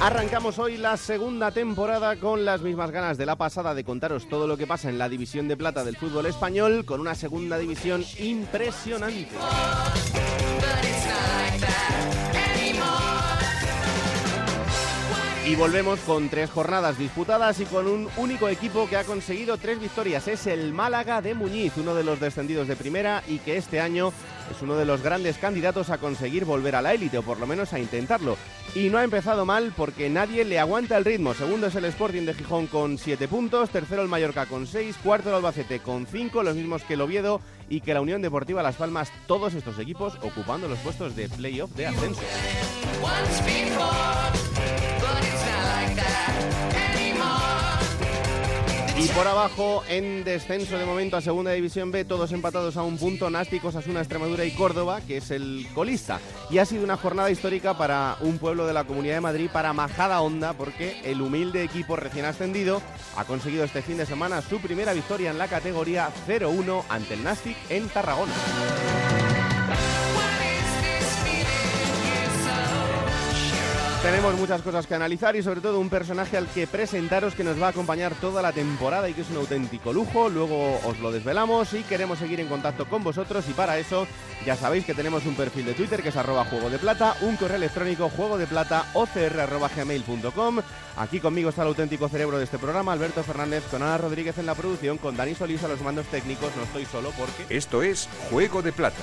Arrancamos hoy la segunda temporada con las mismas ganas de la pasada de contaros todo lo que pasa en la división de plata del fútbol español, con una segunda división impresionante. Y volvemos con tres jornadas disputadas y con un único equipo que ha conseguido tres victorias. Es el Málaga de Muñiz, uno de los descendidos de primera y que este año es uno de los grandes candidatos a conseguir volver a la élite o por lo menos a intentarlo. Y no ha empezado mal porque nadie le aguanta el ritmo. Segundo es el Sporting de Gijón con siete puntos, tercero el Mallorca con seis, cuarto el Albacete con cinco, los mismos que el Oviedo y que la Unión Deportiva Las Palmas, todos estos equipos ocupando los puestos de playoff de ascenso. Y por abajo, en descenso de momento a Segunda División B, todos empatados a un punto, Nástic, Osasuna, Extremadura y Córdoba, que es el colista. Y ha sido una jornada histórica para un pueblo de la Comunidad de Madrid, para Majada Honda, porque el humilde equipo recién ascendido ha conseguido este fin de semana su primera victoria en la categoría 0-1 ante el Nástic en Tarragona. Tenemos muchas cosas que analizar y sobre todo un personaje al que presentaros que nos va a acompañar toda la temporada y que es un auténtico lujo. Luego os lo desvelamos y queremos seguir en contacto con vosotros y para eso ya sabéis que tenemos un perfil de Twitter que es arroba juego de plata, un correo electrónico juego de. Aquí conmigo está el auténtico cerebro de este programa, Alberto Fernández, con Ana Rodríguez en la producción, con Dani Solís a los mandos técnicos. No estoy solo porque... Esto es Juego de Plata,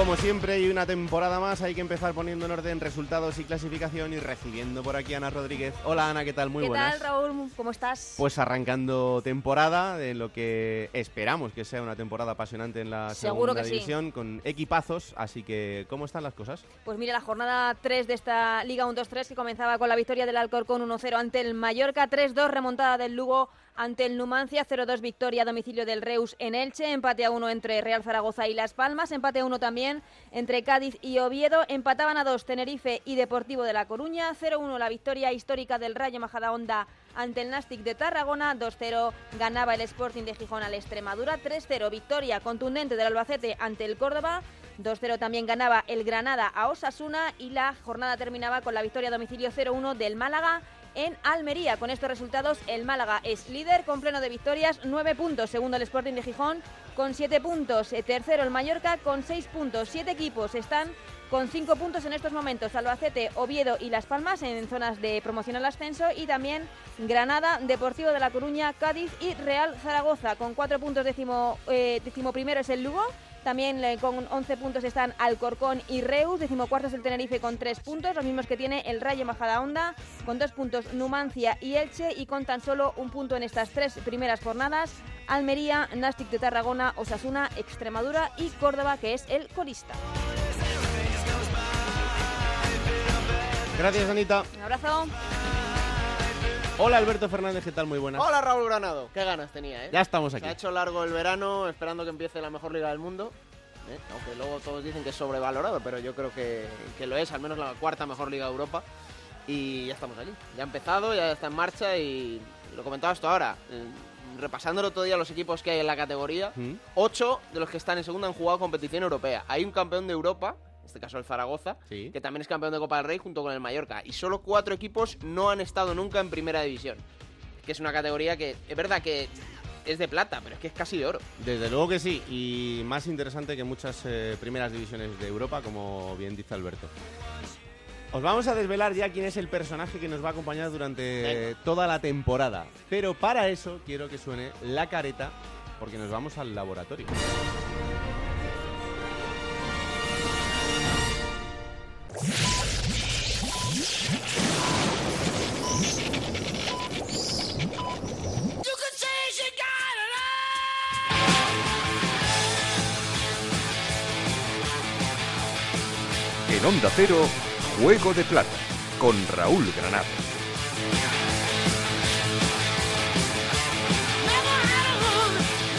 Como siempre, y una temporada más, hay que empezar poniendo en orden resultados y clasificación y recibiendo por aquí a Ana Rodríguez. Hola Ana, ¿qué tal? Muy ¿Qué buenas. tal, Raúl? ¿Cómo estás? Pues arrancando temporada, de lo que esperamos que sea una temporada apasionante en la Seguro segunda que sí. división, con equipazos. Así que, ¿cómo están las cosas? Pues mira, la jornada 3 de esta Liga 1-2-3 que comenzaba con la victoria del Alcorcón 1-0 ante el Mallorca, 3-2 remontada del Lugo ante el Numancia, 0-2 victoria a domicilio del Reus en Elche, empate a 1 entre Real Zaragoza y Las Palmas, empate a 1 también entre Cádiz y Oviedo, empataban a 2 Tenerife y Deportivo de La Coruña, 0-1 la victoria histórica del Rayo Majadahonda ante el Nastic de Tarragona, 2-0 ganaba el Sporting de Gijón al Extremadura, 3-0 victoria contundente del Albacete ante el Córdoba, 2-0 también ganaba el Granada a Osasuna y la jornada terminaba con la victoria a domicilio 0-1 del Málaga en Almería. Con estos resultados, el Málaga es líder con pleno de victorias, 9 puntos, segundo el Sporting de Gijón con 7 puntos, Eh, tercero el Mallorca con 6 puntos, 7 equipos están con 5 puntos en estos momentos, Albacete, Oviedo y Las Palmas en zonas de promoción al ascenso. Y también Granada, Deportivo de La Coruña, Cádiz y Real Zaragoza. Con 4 puntos, décimo, eh, primero es el Lugo. También eh, con 11 puntos están Alcorcón y Reus, decimocuarto es el Tenerife con 3 puntos, los mismos que tiene el Rayo Majadahonda, con 2 puntos Numancia y Elche y con tan solo un punto en estas tres primeras jornadas, Almería, Nastic de Tarragona, Osasuna, Extremadura y Córdoba, que es el colista. Gracias, Anita. Un abrazo. Hola, Alberto Fernández, ¿qué tal? Muy buenas. Hola Raúl Granado, qué ganas tenía, ¿eh? Ya estamos Se aquí. ha hecho largo el verano esperando que empiece la mejor liga del mundo. ¿eh? Aunque luego todos dicen que es sobrevalorado, pero yo creo que, que lo es, al menos la cuarta mejor liga de Europa. Y ya estamos aquí. Ya ha empezado, ya está en marcha y lo comentabas tú ahora. eh, Repasando el otro día los equipos que hay en la categoría, ¿Mm? ocho de los que están en segunda han jugado competición europea. Hay un campeón de Europa, este caso el Zaragoza, Sí. que también es campeón de Copa del Rey junto con el Mallorca. Y solo cuatro equipos no han estado nunca en primera división. Que es una categoría que es verdad que es de plata, pero es que es casi de oro. Desde luego que sí, y más interesante que muchas eh, primeras divisiones de Europa, como bien dice Alberto. Os vamos a desvelar ya quién es el personaje que nos va a acompañar durante Venga. toda la temporada. Pero para eso quiero que suene la careta, porque nos vamos al laboratorio. En Onda Cero, Juego de Plata, con Raúl Granado.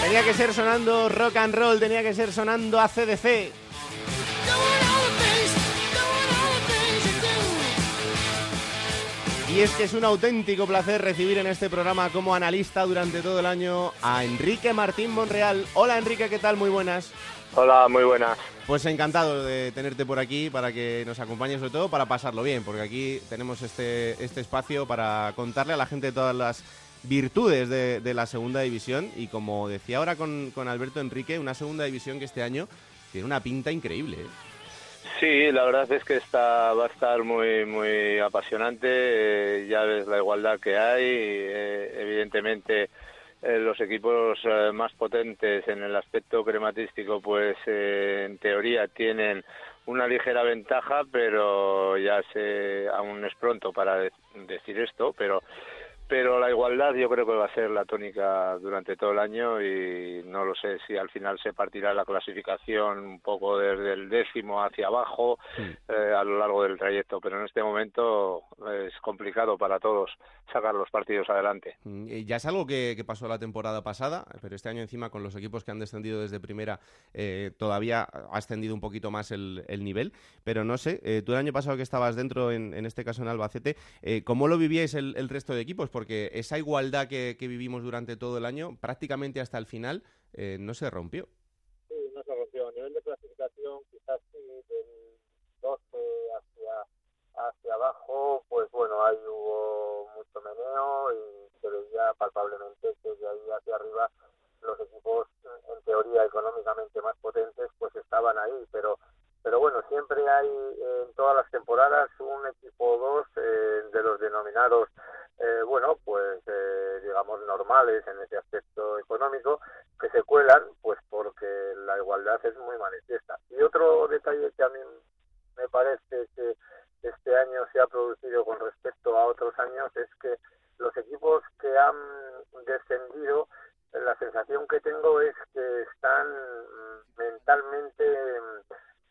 Tenía que ser sonando rock and roll, tenía que ser sonando ACDC. Y es que es un auténtico placer recibir en este programa como analista durante todo el año a Enrique Martín Monreal. Hola Enrique, ¿qué tal? Muy buenas. Hola, muy buenas. Pues encantado de tenerte por aquí para que nos acompañes, sobre todo para pasarlo bien, porque aquí tenemos este, este espacio para contarle a la gente todas las virtudes de, la segunda división y como decía ahora con, con, Alberto Enrique, una segunda división que este año tiene una pinta increíble. ¿eh? Sí, la verdad es que está, va a estar muy, muy apasionante. Eh, ya ves la igualdad que hay. Eh, evidentemente, eh, los equipos más potentes en el aspecto crematístico, pues en teoría tienen una ligera ventaja, pero ya se, aún es pronto para decir esto, pero pero la igualdad yo creo que va a ser la tónica durante todo el año y no lo sé si al final se partirá la clasificación un poco desde el décimo hacia abajo eh, a lo largo del trayecto, pero en este momento es complicado para todos sacar los partidos adelante. Mm, ya es algo que, pasó la temporada pasada, pero este año encima con los equipos que han descendido desde primera eh, todavía ha ascendido un poquito más el, nivel, pero no sé, eh, tú el año pasado que estabas dentro, en, este caso en Albacete, ¿cómo lo vivíais el, el resto de equipos? porque esa igualdad que, vivimos durante todo el año, prácticamente hasta el final, eh, no se rompió. Sí, no se rompió. A nivel de clasificación, quizás sí, del 12 hacia, hacia abajo, pues bueno, ahí hubo mucho meneo y se veía palpablemente que de ahí hacia arriba los equipos, en teoría económicamente más potentes, pues estaban ahí, pero pero bueno, siempre hay en todas las temporadas un equipo o dos eh, de los denominados eh, bueno, pues eh, digamos normales en ese aspecto económico, que se cuelan, pues porque la igualdad es muy manifiesta. Y otro detalle que a mí me parece que este año se ha producido con respecto a otros años es que los equipos que han descendido, la sensación que tengo es que están mentalmente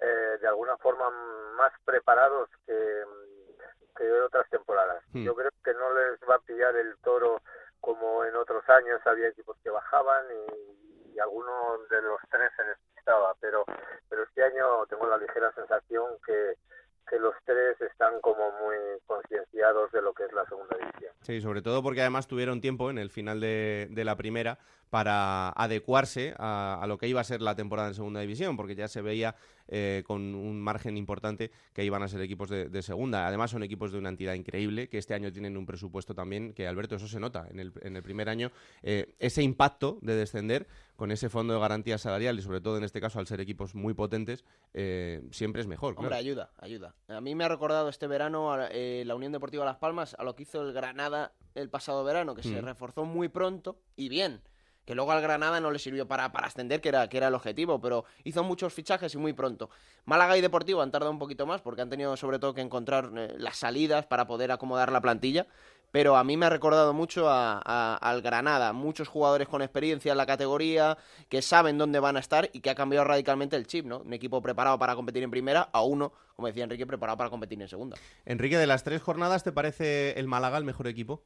eh, de alguna forma más preparados que de otras temporadas. Hmm. Yo creo que no les va a pillar el toro como en otros años había equipos que bajaban y, y alguno de los tres se despistaba, pero, pero este año tengo la ligera sensación que, que los tres están como muy concienciados de lo que es la segunda división. Sí, sobre todo porque además tuvieron tiempo en el final de, de la primera para adecuarse a, lo que iba a ser la temporada en segunda división, porque ya se veía eh, con un margen importante que iban a ser equipos de, segunda. Además son equipos de una entidad increíble, que este año tienen un presupuesto también, que Alberto, eso se nota en el, en el primer año, eh, ese impacto de descender con ese fondo de garantía salarial y sobre todo en este caso al ser equipos muy potentes, eh, siempre es mejor. Hombre, ayuda, ayuda. A mí me ha recordado este verano la Unión Deportiva Las Palmas a lo que hizo el Granada el pasado verano, que se mm. reforzó muy pronto y bien que luego al Granada no le sirvió para, para ascender, que era, que era el objetivo, pero hizo muchos fichajes y muy pronto. Málaga y Deportivo han tardado un poquito más porque han tenido sobre todo que encontrar eh, las salidas para poder acomodar la plantilla, pero a mí me ha recordado mucho al Granada, muchos jugadores con experiencia en la categoría, que saben dónde van a estar y que ha cambiado radicalmente el chip, ¿no? Un equipo preparado para competir en primera a uno, como decía Enrique, preparado para competir en segunda. Enrique, de las tres jornadas, ¿te parece el Málaga el mejor equipo?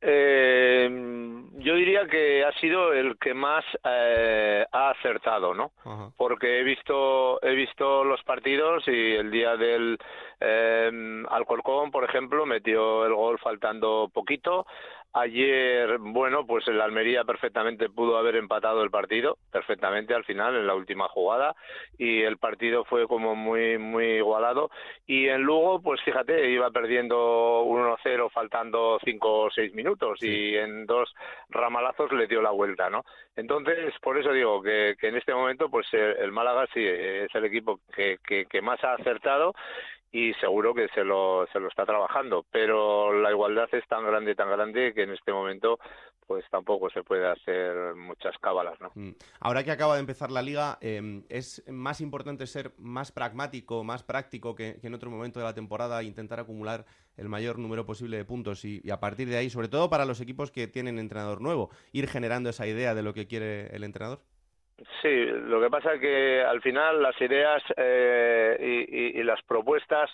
Eh, yo diría que ha sido el que más eh, ha acertado, ¿no? Porque he visto he visto los partidos y el día del eh, Alcorcón, por ejemplo, metió el gol faltando poquito. Ayer, bueno, pues el Almería perfectamente pudo haber empatado el partido, perfectamente al final, en la última jugada, y el partido fue como muy, muy igualado. Y en Lugo, pues fíjate, iba perdiendo 1-0 faltando 5 o 6 minutos, y en dos ramalazos le dio la vuelta, ¿no? Entonces, por eso digo que, que en este momento, pues el Málaga sí es el equipo que, que, que más ha acertado y seguro que se lo, se lo está trabajando, pero la igualdad es tan grande, tan grande que en este momento pues tampoco se puede hacer muchas cábalas, ¿no? Mm. Ahora que acaba de empezar la liga, em, ¿es más importante ser más pragmático, más práctico que, en otro momento de la temporada, intentar acumular el mayor número posible de puntos y, a partir de ahí, sobre todo para los equipos que tienen entrenador nuevo, ir generando esa idea de lo que quiere el entrenador? Sí, lo que pasa es que al final las ideas eh, y, las propuestas,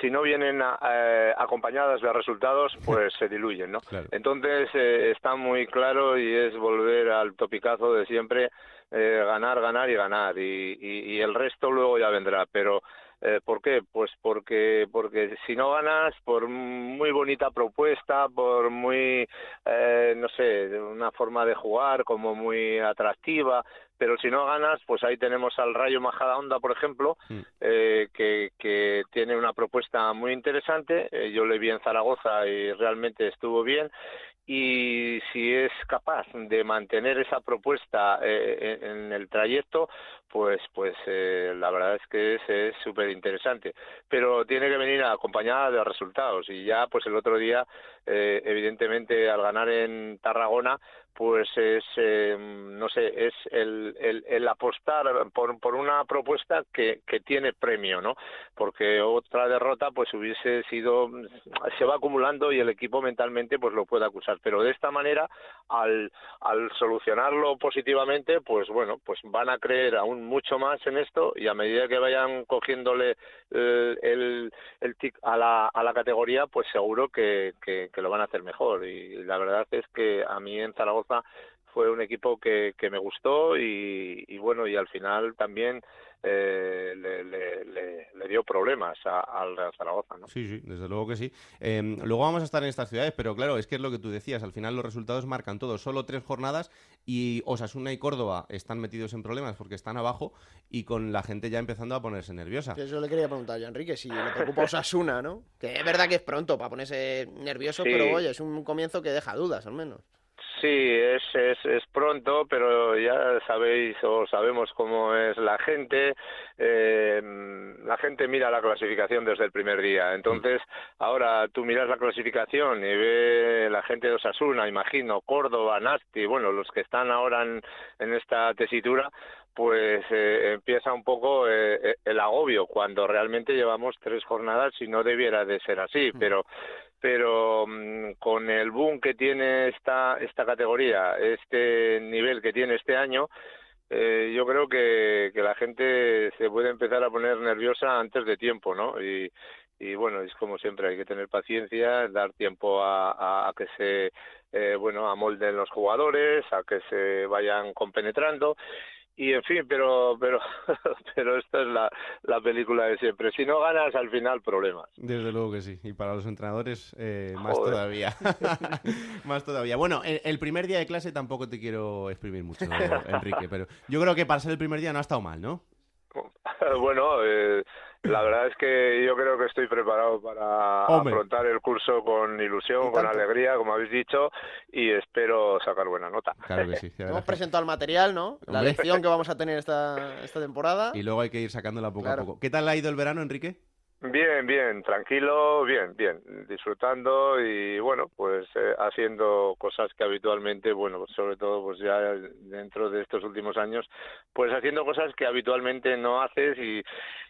si no vienen eh, acompañadas de resultados, pues se diluyen, ¿no? Entonces eh, está muy claro y es volver al topicazo de siempre, ganar, ganar y ganar, y el resto luego ya vendrá, pero eh, ¿Por qué? Pues porque, porque si no ganas, por muy bonita propuesta, por muy, eh, no sé, una forma de jugar como muy atractiva, pero si no ganas, pues ahí tenemos al Rayo Majadahonda, por ejemplo, mm. eh, que, que tiene una propuesta muy interesante. Eh, yo le vi en Zaragoza y realmente estuvo bien y si es capaz de mantener esa propuesta eh, en el trayecto, pues pues eh, la verdad es que es súper interesante. Pero tiene que venir acompañada de resultados y ya pues el otro día, eh, evidentemente al ganar en Tarragona, pues es, em, no sé, es el, el, el apostar por, por, una propuesta que, que, tiene premio, ¿no? Porque otra derrota, pues hubiese sido, se va acumulando y el equipo mentalmente, pues lo puede acusar. Pero de esta manera, al, al solucionarlo positivamente, pues bueno, pues van a creer aún mucho más en esto y a medida que vayan cogiéndole el, el, el tic a la, a la categoría, pues seguro que, que, que lo van a hacer mejor. Y la verdad es que a mí en Zaragoza fue un equipo que, que me gustó y, bueno, y al final también eh, le, le, dio problemas al Real Zaragoza. ¿no? Sí, sí, desde luego que sí. Em, luego vamos a estar en estas ciudades, pero claro, es que es lo que tú decías, al final los resultados marcan todo. Solo tres jornadas y Osasuna y Córdoba están metidos en problemas porque están abajo y con la gente ya empezando a ponerse nerviosa. Eso le quería preguntar yo, Enrique, si le preocupa Osasuna, ¿no? Que es verdad que es pronto para ponerse nervioso, pero oye, es un comienzo que deja dudas al menos. Sí, es, es, es pronto, pero ya sabéis o sabemos cómo es la gente. Eh, la gente mira la clasificación desde el primer día. Entonces, ahora tú miras la clasificación y ve la gente de Osasuna, imagino, Córdoba, Nasti, bueno, los que están ahora en, en esta tesitura, pues eh, empieza un poco eh, eh, el agobio cuando realmente llevamos tres jornadas y no debiera de ser así, pero pero mm, con el boom que tiene esta, esta categoría, este nivel que tiene este año, eh, yo creo que, que la gente se puede empezar a poner nerviosa antes de tiempo, ¿no? Y, y bueno, es como siempre, hay que tener paciencia, dar tiempo a, a, que se, eh, bueno, amolden los jugadores, a que se vayan compenetrando y en fin, pero pero pero esta es la, la, película de siempre. Si no ganas, al final problemas. Desde luego que sí. Y para los entrenadores, eh, más todavía. más todavía. Bueno, el, primer día de clase tampoco te quiero exprimir mucho, Enrique, pero yo creo que para ser el primer día no ha estado mal, ¿no? bueno, eh, la verdad es que yo creo que estoy preparado para afrontar el curso con ilusión, con alegría, como habéis dicho, y espero sacar buena nota. Claro que sí. Hemos presentado el material, ¿no? La lección que vamos a tener esta, esta temporada. Y luego hay que ir sacándola poco a poco. ¿Qué tal ha ido el verano, Enrique? Bien, bien, tranquilo, bien, bien, disfrutando y bueno, pues eh, haciendo cosas que habitualmente, bueno, sobre todo pues ya dentro de estos últimos años, pues haciendo cosas que habitualmente no haces y,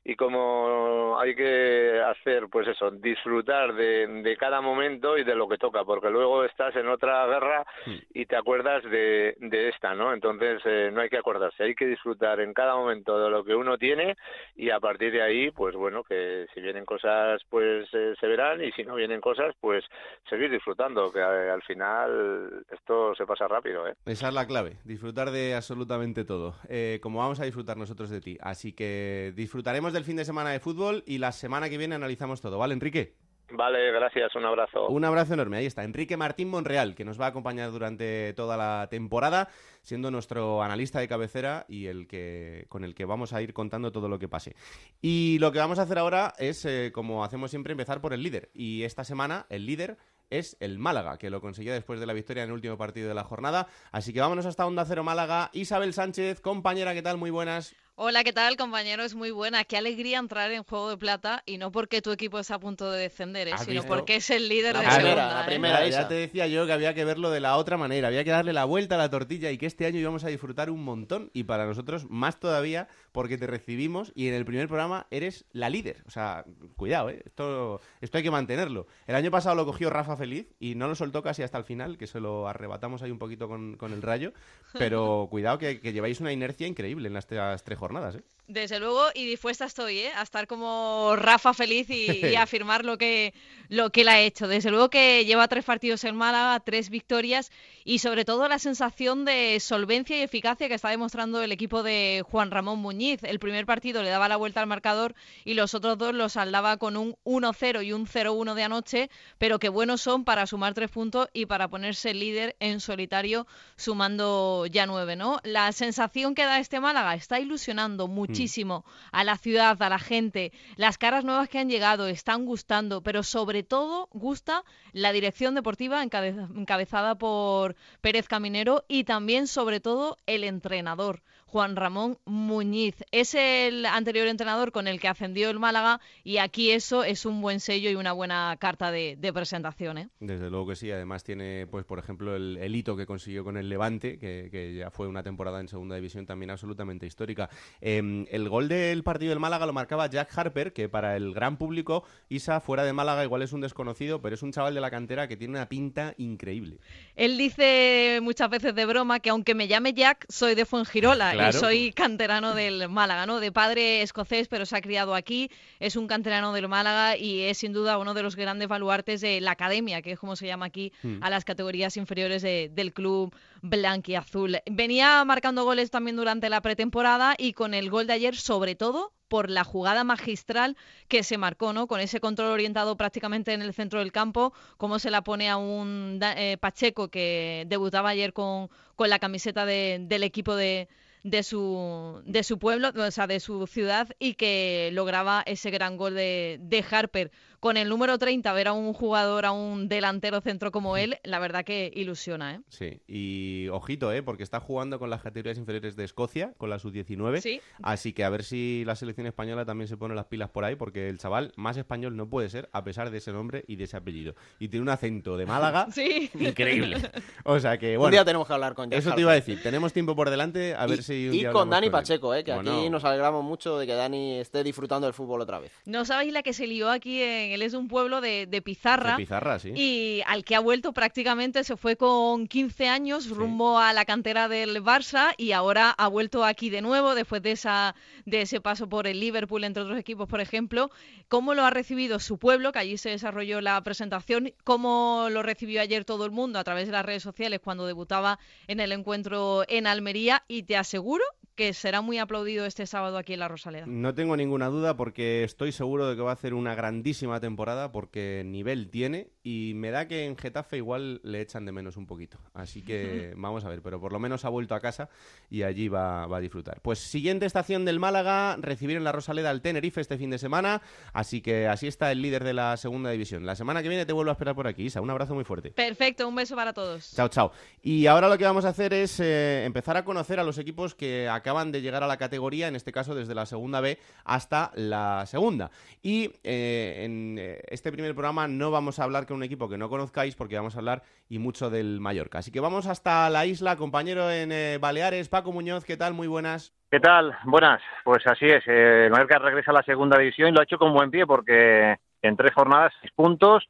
y como hay que hacer, pues eso, disfrutar de, de cada momento y de lo que toca, porque luego estás en otra guerra hmm. y te acuerdas de, de esta, ¿no? Entonces eh, no hay que acordarse, hay que disfrutar en cada momento de lo que uno tiene y a partir de ahí, pues bueno, que si vienen cosas, pues eh, se verán y si no vienen cosas, pues seguir disfrutando, que eh, al final esto se pasa rápido. ¿eh? Esa es la clave, disfrutar de absolutamente todo, eh, como vamos a disfrutar nosotros de ti. Así que disfrutaremos del fin de semana de fútbol y la semana que viene analizamos todo, ¿vale, Enrique? Vale, gracias, un abrazo. Un abrazo enorme, ahí está, Enrique Martín Monreal, que nos va a acompañar durante toda la temporada, siendo nuestro analista de cabecera y el que con el que vamos a ir contando todo lo que pase. Y lo que vamos a hacer ahora es, eh, como hacemos siempre, empezar por el líder. Y esta semana el líder es el Málaga, que lo consiguió después de la victoria en el último partido de la jornada. Así que vámonos hasta Onda Cero Málaga. Isabel Sánchez, compañera, ¿qué tal? Muy buenas. Hola, ¿qué tal, compañeros? Muy buena. Qué alegría entrar en Juego de Plata y no porque tu equipo está a punto de descender, ¿eh? sino porque es el líder la de primera, segunda. La ¿eh? primera, ya, ya te decía yo que había que verlo de la otra manera, había que darle la vuelta a la tortilla y que este año íbamos a disfrutar un montón y para nosotros más todavía porque te recibimos y en el primer programa eres la líder. O sea, cuidado, ¿eh? esto, esto hay que mantenerlo. El año pasado lo cogió Rafa Feliz y no lo soltó casi hasta el final, que se lo arrebatamos ahí un poquito con, con el rayo, pero cuidado que, que lleváis una inercia increíble en las, las tres jornadas. ¿Eh? Desde luego, y dispuesta estoy ¿eh? a estar como Rafa feliz y, y a afirmar lo que, lo que él ha hecho. Desde luego que lleva tres partidos en Málaga, tres victorias y sobre todo la sensación de solvencia y eficacia que está demostrando el equipo de Juan Ramón Muñiz. El primer partido le daba la vuelta al marcador y los otros dos los saldaba con un 1-0 y un 0-1 de anoche, pero que buenos son para sumar tres puntos y para ponerse líder en solitario sumando ya nueve, ¿no? La sensación que da este Málaga está ilusionando muchísimo a la ciudad, a la gente. Las caras nuevas que han llegado están gustando, pero sobre todo gusta la dirección deportiva encabez- encabezada por Pérez Caminero y también, sobre todo, el entrenador. Juan Ramón Muñiz. Es el anterior entrenador con el que ascendió el Málaga y aquí eso es un buen sello y una buena carta de, de presentación. ¿eh? Desde luego que sí, además tiene, pues por ejemplo, el, el hito que consiguió con el Levante, que, que ya fue una temporada en segunda división también absolutamente histórica. Eh, el gol del partido del Málaga lo marcaba Jack Harper, que para el gran público, Isa, fuera de Málaga, igual es un desconocido, pero es un chaval de la cantera que tiene una pinta increíble. Él dice muchas veces de broma que aunque me llame Jack, soy de Fuengirola Claro. soy canterano del Málaga, ¿no? De padre escocés, pero se ha criado aquí, es un canterano del Málaga y es sin duda uno de los grandes baluartes de la academia, que es como se llama aquí Mm. a las categorías inferiores de- del club blanquiazul. Venía marcando goles también durante la pretemporada y con el gol de ayer, sobre todo por la jugada magistral que se marcó, ¿no? Con ese control orientado prácticamente en el centro del campo, cómo se la pone a un eh, Pacheco que debutaba ayer con, con la camiseta de- del equipo de, de su, de su pueblo, o sea, de su ciudad, y que lograba ese gran gol de, de Harper. Con el número 30, ver a un jugador, a un delantero centro como él, la verdad que ilusiona, ¿eh? Sí, y ojito, ¿eh? porque está jugando con las categorías inferiores de Escocia, con la sub-19. Sí. Así que a ver si la selección española también se pone las pilas por ahí, porque el chaval más español no puede ser, a pesar de ese nombre y de ese apellido. Y tiene un acento de Málaga Sí. increíble. O sea que, Un bueno, día tenemos que hablar con Jack eso te iba a decir. Tenemos tiempo por delante, a ver y, si un y día con Dani. Pacheco, eh, que Bueno, aquí nos alegramos mucho de que Dani esté disfrutando del fútbol otra vez. No sabéis la que se lió aquí, en, él es un pueblo de, de Pizarra. de Pizarra, sí. Y al que ha vuelto prácticamente se fue con 15 años rumbo a la cantera del Barça y ahora ha vuelto aquí de nuevo después de esa de ese paso por el Liverpool entre otros equipos, por ejemplo. ¿Cómo lo ha recibido su pueblo, que allí se desarrolló la presentación? ¿Cómo lo recibió ayer todo el mundo a través de las redes sociales cuando debutaba en el encuentro en Almería? Y te aseguro que será muy aplaudido este sábado aquí en la Rosaleda. No tengo ninguna duda porque estoy seguro de que va a hacer una grandísima temporada porque nivel tiene y me da que en Getafe igual le echan de menos un poquito. Así que vamos a ver, pero por lo menos ha vuelto a casa y allí va, va a disfrutar. Pues siguiente estación del Málaga, recibir en la Rosaleda al Tenerife este fin de semana, así que así está el líder de la segunda división. La semana que viene te vuelvo a esperar por aquí, Isa. Un abrazo muy fuerte. Perfecto, un beso para todos. Chao, chao. Y ahora lo que vamos a hacer es eh, empezar a conocer a los equipos que acaban de llegar a la categoría, en este caso desde la segunda B hasta la segunda. Y eh, en eh, este primer programa no vamos a hablar con un equipo que no conozcáis porque vamos a hablar y mucho del Mallorca. Así que vamos hasta la isla, compañero en eh, Baleares, Paco Muñoz, ¿qué tal? Muy buenas. ¿Qué tal? Buenas. Pues así es. eh, el Mallorca regresa a la segunda división y lo ha hecho con buen pie porque en tres jornadas, seis puntos,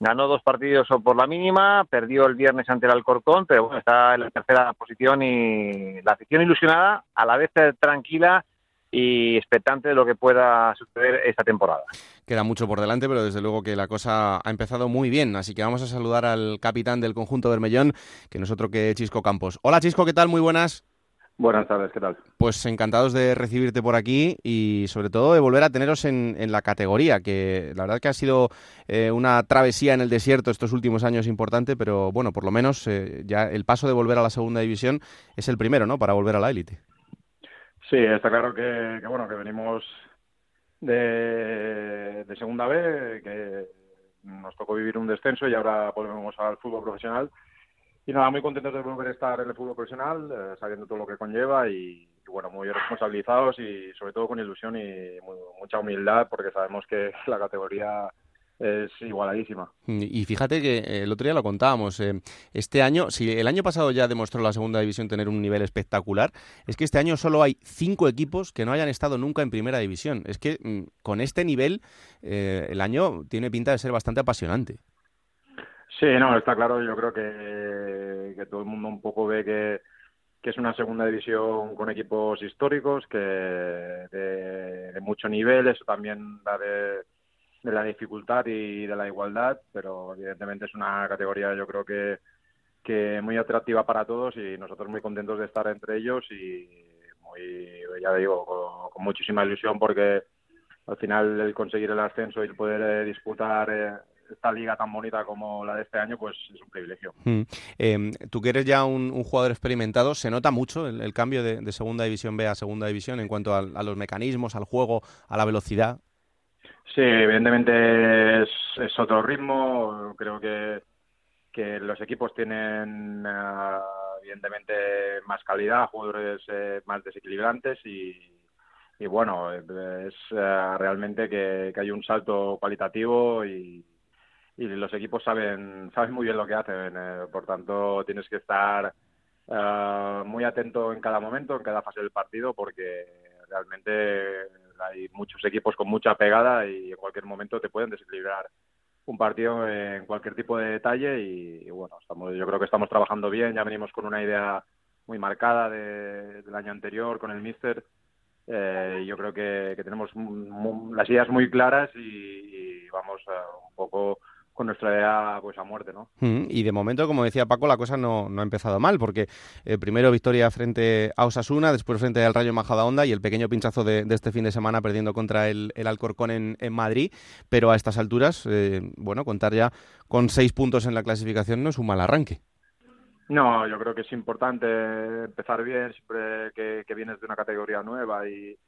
ganó dos partidos por la mínima, perdió el viernes ante el Alcorcón, pero bueno, está en la tercera posición y la afición ilusionada, a la vez tranquila y expectante de lo que pueda suceder esta temporada. Queda mucho por delante, pero desde luego que la cosa ha empezado muy bien. Así que vamos a saludar al capitán del conjunto Bermellón, que no es otro que Chisco Campos. Hola Chisco, ¿qué tal? Muy buenas. Buenas tardes, ¿qué tal? Pues encantados de recibirte por aquí y sobre todo de volver a teneros en, en la categoría, que la verdad que ha sido eh, una travesía en el desierto estos últimos años importante, pero bueno, por lo menos eh, ya el paso de volver a la segunda división es el primero, ¿no? Para volver a la élite. Sí, está claro que, que, bueno que venimos de, segunda B, que nos tocó vivir un descenso y ahora volvemos al fútbol profesional. Y nada, muy contentos de volver a estar en el fútbol profesional, eh, sabiendo todo lo que conlleva y bueno, muy responsabilizados y sobre todo con ilusión y mucha humildad porque sabemos que la categoría es igualadísima. Y fíjate que eh, el otro día lo contábamos, eh, este año, si el año pasado ya demostró la segunda división tener un nivel espectacular, es que este año solo hay cinco equipos que no hayan estado nunca en primera división. Es que mm, con este nivel eh, el año tiene pinta de ser bastante apasionante. Sí, no, está claro, yo creo que, que todo el mundo un poco ve que, que es una segunda división con equipos históricos, que de, de mucho nivel, eso también da de de la dificultad y de la igualdad, pero evidentemente es una categoría yo creo que, que muy atractiva para todos y nosotros muy contentos de estar entre ellos y muy, ya digo, con, muchísima ilusión porque al final el conseguir el ascenso y el poder eh, disputar eh, esta liga tan bonita como la de este año, pues es un privilegio. Mm. Em, tú que eres ya un, jugador experimentado, ¿se nota mucho el, cambio de, segunda división B a segunda división en cuanto a, los mecanismos, al juego, a la velocidad? Sí, evidentemente es, otro ritmo. Creo que, que los equipos tienen eh, evidentemente más calidad, jugadores eh, más desequilibrantes y, y bueno, es eh, realmente que, hay un salto cualitativo y, y los equipos saben saben muy bien lo que hacen. por tanto, tienes que estar muy atento en cada momento, en cada fase del partido, porque realmente hay muchos equipos con mucha pegada y en cualquier momento te pueden desequilibrar un partido en cualquier tipo de detalle y, bueno, estamos, yo creo que estamos trabajando bien, ya venimos con una idea muy marcada del año anterior con el Mister. Eh, yo creo que, tenemos las ideas muy claras y, vamos un poco con nuestra idea pues a muerte, ¿no? Y de momento, como decía Paco, la cosa no, no ha empezado mal, porque eh, primero victoria frente a Osasuna, después frente al Rayo Majadahonda y el pequeño pinchazo de, este fin de semana perdiendo contra el, el Alcorcón en, en, Madrid, pero a estas alturas, eh, bueno, contar ya con seis puntos en la clasificación no es un mal arranque. No, yo creo que es importante empezar bien, siempre que, que vienes de una categoría nueva y,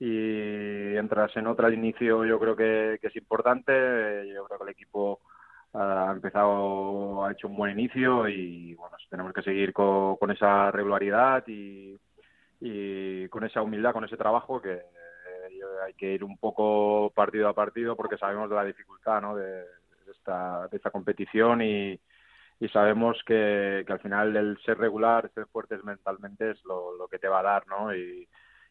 y entras en otra al inicio yo creo que, es importante yo creo que el equipo ha empezado ha hecho un buen inicio y bueno tenemos que seguir con, esa regularidad y, con esa humildad con ese trabajo que eh, hay que ir un poco partido a partido porque sabemos de la dificultad ¿no? de, esta, de esta competición y, y sabemos que, que, al final el ser regular, ser fuertes mentalmente es lo, lo que te va a dar, ¿no? Y,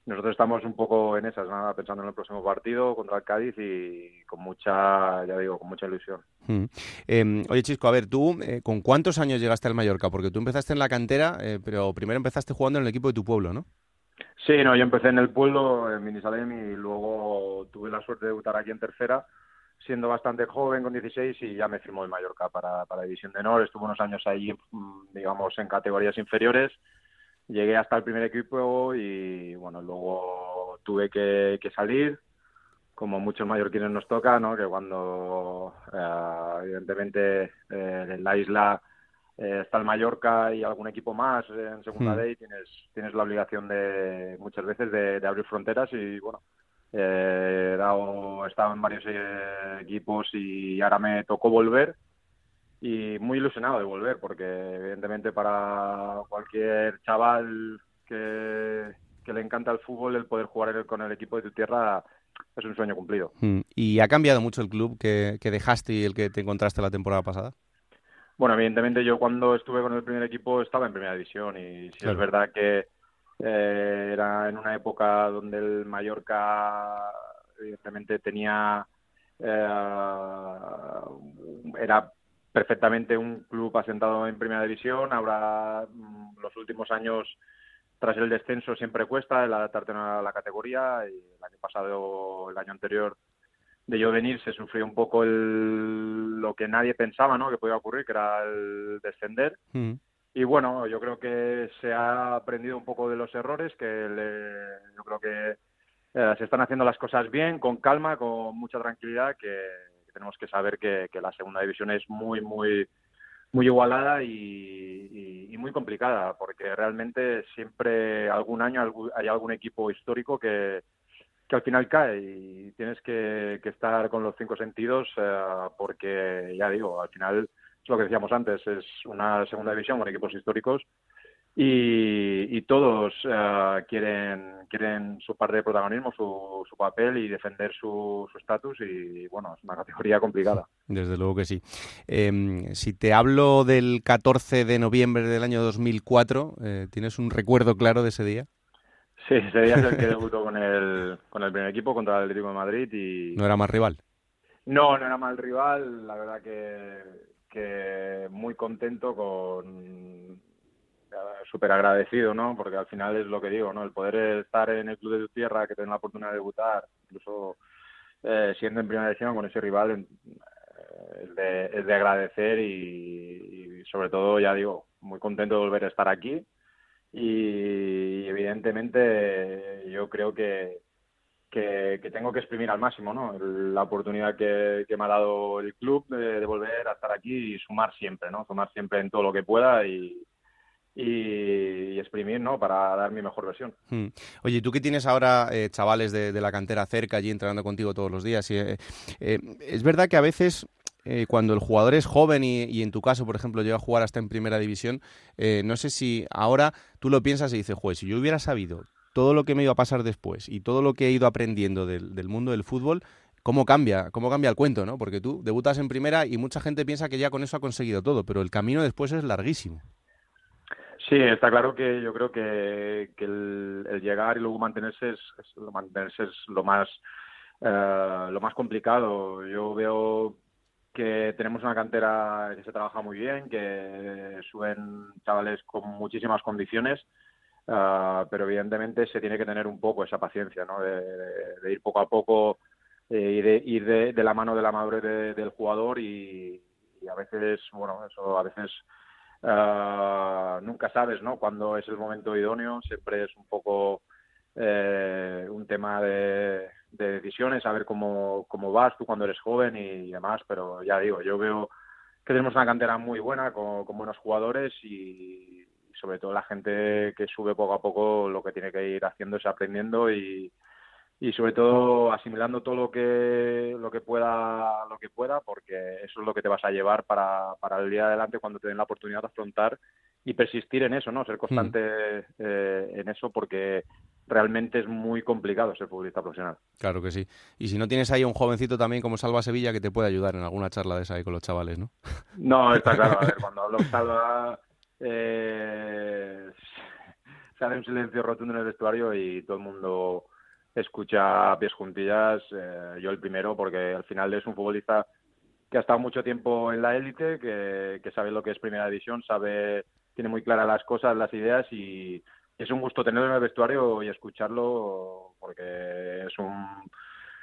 nosotros estamos un poco en esas, nada, pensando en el próximo partido contra el Cádiz y con mucha, ya digo, con mucha ilusión. Mm. Em, oye, Chisco, a ver, tú, eh, ¿con cuántos años llegaste al Mallorca? Porque tú empezaste en la cantera, eh, pero primero empezaste jugando en el equipo de tu pueblo, ¿no? Sí, no, yo empecé en el pueblo, en Minisalem, y luego tuve la suerte de debutar aquí en tercera, siendo bastante joven, con 16, y ya me firmó el Mallorca para, para División de Honor. Estuve unos años ahí, mm, digamos, en categorías inferiores llegué hasta el primer equipo y bueno, luego tuve que, salir, como muchos mallorquines nos toca, ¿no? que cuando eh, evidentemente eh, en la isla eh, está el Mallorca y algún equipo más en segunda hmm. tienes, tienes la obligación de muchas veces de, abrir fronteras y bueno, he, dado, he estado en varios equipos y ahora me tocó volver y muy ilusionado de volver, porque evidentemente para cualquier chaval que, le encanta el fútbol, el poder jugar con el equipo de tu tierra es un sueño cumplido. Mm. ¿Y ha cambiado mucho el club que, dejaste y el que te encontraste la temporada pasada? Bueno, evidentemente yo cuando estuve con el primer equipo estaba en primera división y sí es verdad que eh, era en una época donde el Mallorca evidentemente tenía eh, era perfectamente un club asentado en primera división. Ahora, mm, los últimos años, tras el descenso, siempre cuesta el adaptarte a la categoría. Y el año pasado, el año anterior de yo venir, se sufrió un poco el, lo que nadie pensaba ¿no? que podía ocurrir, que era el descender. Mm. Y bueno, yo creo que se ha aprendido un poco de los errores, que yo creo que eh, se están haciendo las cosas bien, con calma, con mucha tranquilidad, que tenemos que saber que, la segunda división es muy, muy, muy igualada y, muy complicada, porque realmente siempre algún año hay algún equipo histórico que, al final cae y tienes que, estar con los cinco sentidos eh, porque, ya digo, al final es lo que decíamos antes, es una segunda división con equipos históricos y, todos eh, quieren quieren su parte de protagonismo, su, su papel y defender su estatus y bueno, es una categoría complicada. Desde luego que sí. Em, si te hablo del 14 de noviembre del año 2004, eh, ¿tienes un recuerdo claro de ese día? Sí, ese día es el que debutó con el, con el primer equipo contra el Atlético de Madrid y... ¿No era más rival? No, no era mal rival, la verdad que, que muy contento con súper agradecido, ¿no? Porque al final es lo que digo, ¿no? El poder estar en el club de tu tierra, que tener la oportunidad de debutar, incluso eh, siendo en primera división con ese rival, eh, es, de, de, agradecer y, sobre todo, ya digo, muy contento de volver a estar aquí y, evidentemente yo creo que, que, tengo que exprimir al máximo ¿no? la oportunidad que, me ha dado el club de, volver a estar aquí y sumar siempre, ¿no? sumar siempre en todo lo que pueda y, y, exprimir ¿no? para dar mi mejor versión. Hmm. Oye, tú que tienes ahora eh, chavales de, la cantera cerca allí entrenando contigo todos los días, y, eh, eh, es verdad que a veces cuando el jugador es joven y, en tu caso, por ejemplo, llega a jugar hasta en primera división, no sé si ahora tú lo piensas y dices, juez, si yo hubiera sabido todo lo que me iba a pasar después y todo lo que he ido aprendiendo del, del mundo del fútbol, cómo cambia, cómo cambia el cuento, ¿no? Porque tú debutas en primera y mucha gente piensa que ya con eso ha conseguido todo, pero el camino después es larguísimo. Sí, está claro que yo creo que, el, llegar y luego mantenerse es, mantenerse es lo más eh, lo más complicado. Yo veo que tenemos una cantera que se trabaja muy bien, que suben chavales con muchísimas condiciones, eh, pero evidentemente se tiene que tener un poco esa paciencia, ¿no? De, ir poco a poco eh, y de ir de, la mano de la madre del jugador y a veces, bueno, eso a veces Uh, nunca sabes, ¿no? Cuando es el momento idóneo, siempre es un poco eh, un tema de, decisiones, a ver cómo, cómo vas tú cuando eres joven y demás, pero ya digo, yo veo que tenemos una cantera muy buena, con buenos jugadores y, sobre todo la gente que sube poco a poco lo que tiene que ir haciendo es aprendiendo y, y sobre todo asimilando todo lo que lo que pueda lo que pueda porque eso es lo que te vas a llevar para, para el día de adelante cuando te den la oportunidad de afrontar y persistir en eso no ser constante mm. eh, en eso porque realmente es muy complicado ser futbolista profesional. Claro que sí. Y si no tienes ahí un jovencito también como Salva Sevilla que te puede ayudar en alguna charla de esa ahí con los chavales no no está claro. A ver cuando hablo Salva eh, sale un silencio rotundo en el vestuario y todo el mundo escucha a pies juntillas, eh, yo el primero, porque al final es un futbolista que ha estado mucho tiempo en la élite, que, sabe lo que es primera división, sabe, tiene muy claras las cosas, las ideas y es un gusto tenerlo en el vestuario y escucharlo porque es un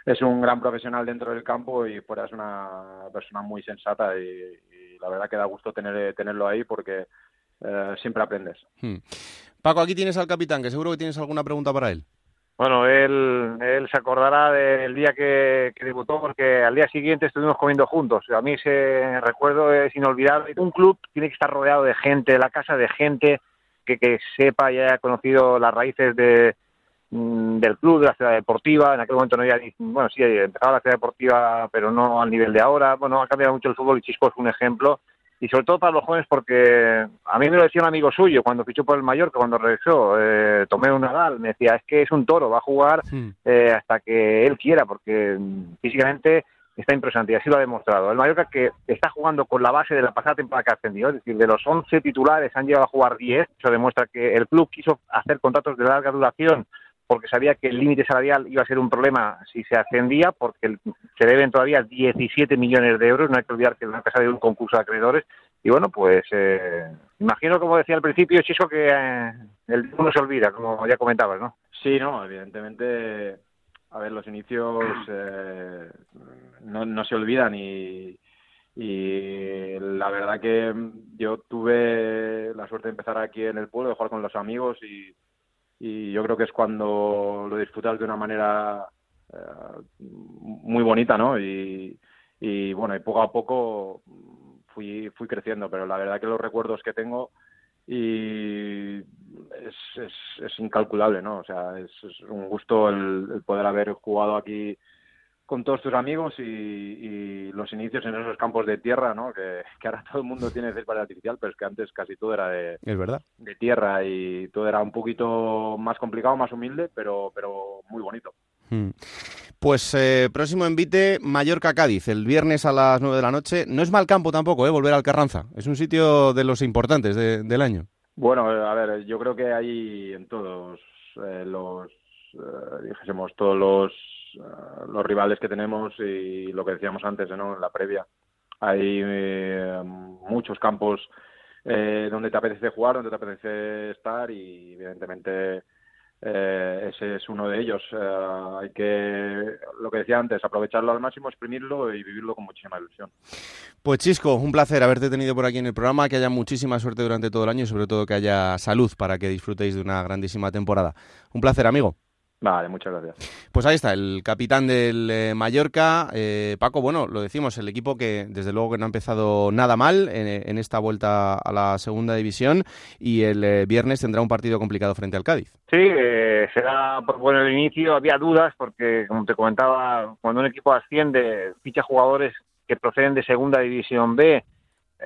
es un gran profesional dentro del campo y fuera es una persona muy sensata y, la verdad que da gusto tener, tenerlo ahí porque eh, siempre aprendes. Hmm. Paco, aquí tienes al capitán, que seguro que tienes alguna pregunta para él. Bueno, él, él se acordará del día que, debutó porque al día siguiente estuvimos comiendo juntos. A mí ese recuerdo es inolvidable. Un club tiene que estar rodeado de gente, la casa de gente que, que sepa y haya conocido las raíces de, mm, del club, de la ciudad deportiva. En aquel momento no había, bueno, sí, empezaba la ciudad deportiva, pero no al nivel de ahora. Bueno, ha cambiado mucho el fútbol y Chisco es un ejemplo y sobre todo para los jóvenes porque a mí me lo decía un amigo suyo cuando fichó por el Mallorca, cuando regresó, eh, tomé un Nadal, me decía, es que es un toro, va a jugar eh, hasta que él quiera porque físicamente está impresionante y así lo ha demostrado. El Mallorca que está jugando con la base de la pasada temporada que ascendió, es decir, de los 11 titulares han llegado a jugar 10, eso demuestra que el club quiso hacer contratos de larga duración porque sabía que el límite salarial iba a ser un problema si se ascendía, porque se deben todavía 17 millones de euros, no hay que olvidar que es una casa de un concurso de acreedores, y bueno, pues eh, imagino, como decía al principio, Chiso, que eh, el no se olvida, como ya comentabas, ¿no? Sí, no, evidentemente, a ver, los inicios eh, no, no se olvidan y, y la verdad que yo tuve la suerte de empezar aquí en el pueblo, de jugar con los amigos y y yo creo que es cuando lo disfrutas de una manera eh, muy bonita, ¿no? Y, y bueno, y poco a poco fui, fui creciendo, pero la verdad que los recuerdos que tengo y es, es, incalculable, ¿no? O sea, es, un gusto el, poder haber jugado aquí con todos tus amigos y, los inicios en esos campos de tierra, ¿no? Que, ahora todo el mundo tiene césped artificial, pero es que antes casi todo era de, es verdad. de tierra y todo era un poquito más complicado, más humilde, pero, pero muy bonito. Hmm. Pues eh, próximo envite, Mallorca-Cádiz, el viernes a las 9 de la noche. No es mal campo tampoco, ¿eh? Volver al Carranza. Es un sitio de los importantes del año. Bueno, a ver, yo creo que hay en todos eh, los, eh, dijésemos, todos los eh, los rivales que tenemos y lo que decíamos antes, ¿no? En la previa. Hay eh, muchos campos eh, donde te apetece jugar, donde te apetece estar y evidentemente ese es uno de ellos. hay que, lo que decía antes, aprovecharlo al máximo, exprimirlo y vivirlo con muchísima ilusión. Pues Chisco, un placer haberte tenido por aquí en el programa, que haya muchísima suerte durante todo el año y sobre todo que haya salud para que disfrutéis de una grandísima temporada. Un placer, amigo. Vale, muchas gracias. Pues ahí está, el capitán del eh, Mallorca, eh, Paco, bueno, lo decimos, el equipo que desde luego que no ha empezado nada mal en, esta vuelta a la segunda división y el eh, viernes tendrá un partido complicado frente al Cádiz. Sí, será por bueno el inicio, había dudas porque, como te comentaba, cuando un equipo asciende, ficha jugadores que proceden de segunda división B,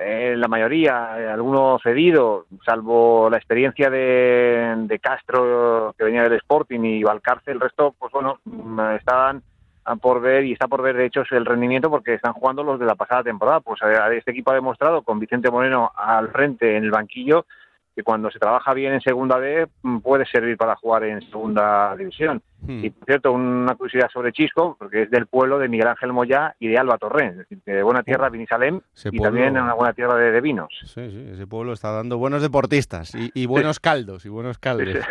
eh, la mayoría, eh, algunos cedido, salvo la experiencia de, Castro que venía del Sporting y Valcarce, el resto, pues bueno, mm, estaban por ver y está por ver de hecho el rendimiento porque están jugando los de la pasada temporada. Pues eh, este equipo ha demostrado con Vicente Moreno al frente en el banquillo que cuando se trabaja bien en segunda B mm, puede servir para jugar en segunda división. Hmm. Y por cierto, una curiosidad sobre Chisco, porque es del pueblo de Miguel Ángel Moya y de Alba Torrén, es decir, de buena tierra oh. Vinisalem y también una buena tierra de, vinos. Sí, sí, ese pueblo está dando buenos deportistas y, buenos caldos y buenos caldes.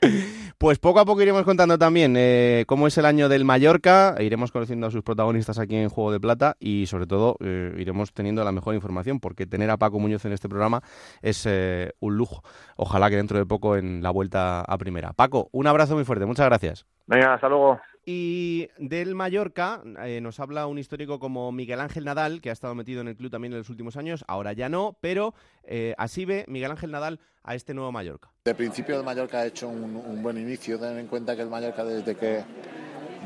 pues poco a poco iremos contando también eh, cómo es el año del Mallorca, e iremos conociendo a sus protagonistas aquí en Juego de Plata y sobre todo eh, iremos teniendo la mejor información, porque tener a Paco Muñoz en este programa es eh, un lujo. Ojalá que dentro de poco en la vuelta a primera. Paco, un abrazo muy fuerte, muchas gracias. Venga, hasta luego. Y del Mallorca eh, nos habla un histórico como Miguel Ángel Nadal, que ha estado metido en el club también en los últimos años, ahora ya no, pero eh, así ve Miguel Ángel Nadal a este nuevo Mallorca. De principio el Mallorca ha hecho un, buen inicio, ten en cuenta que el Mallorca desde que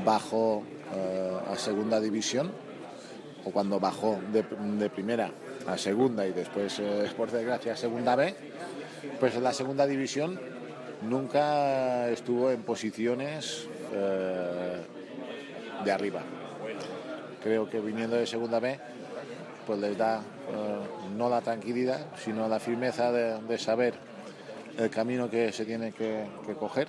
bajó eh, a segunda división, o cuando bajó de, primera a segunda y después, por desgracia, a segunda B, pues en la segunda división nunca estuvo en posiciones de arriba. Creo que viniendo de segunda B, pues les da eh, no la tranquilidad, sino la firmeza de, saber el camino que se tiene que, que coger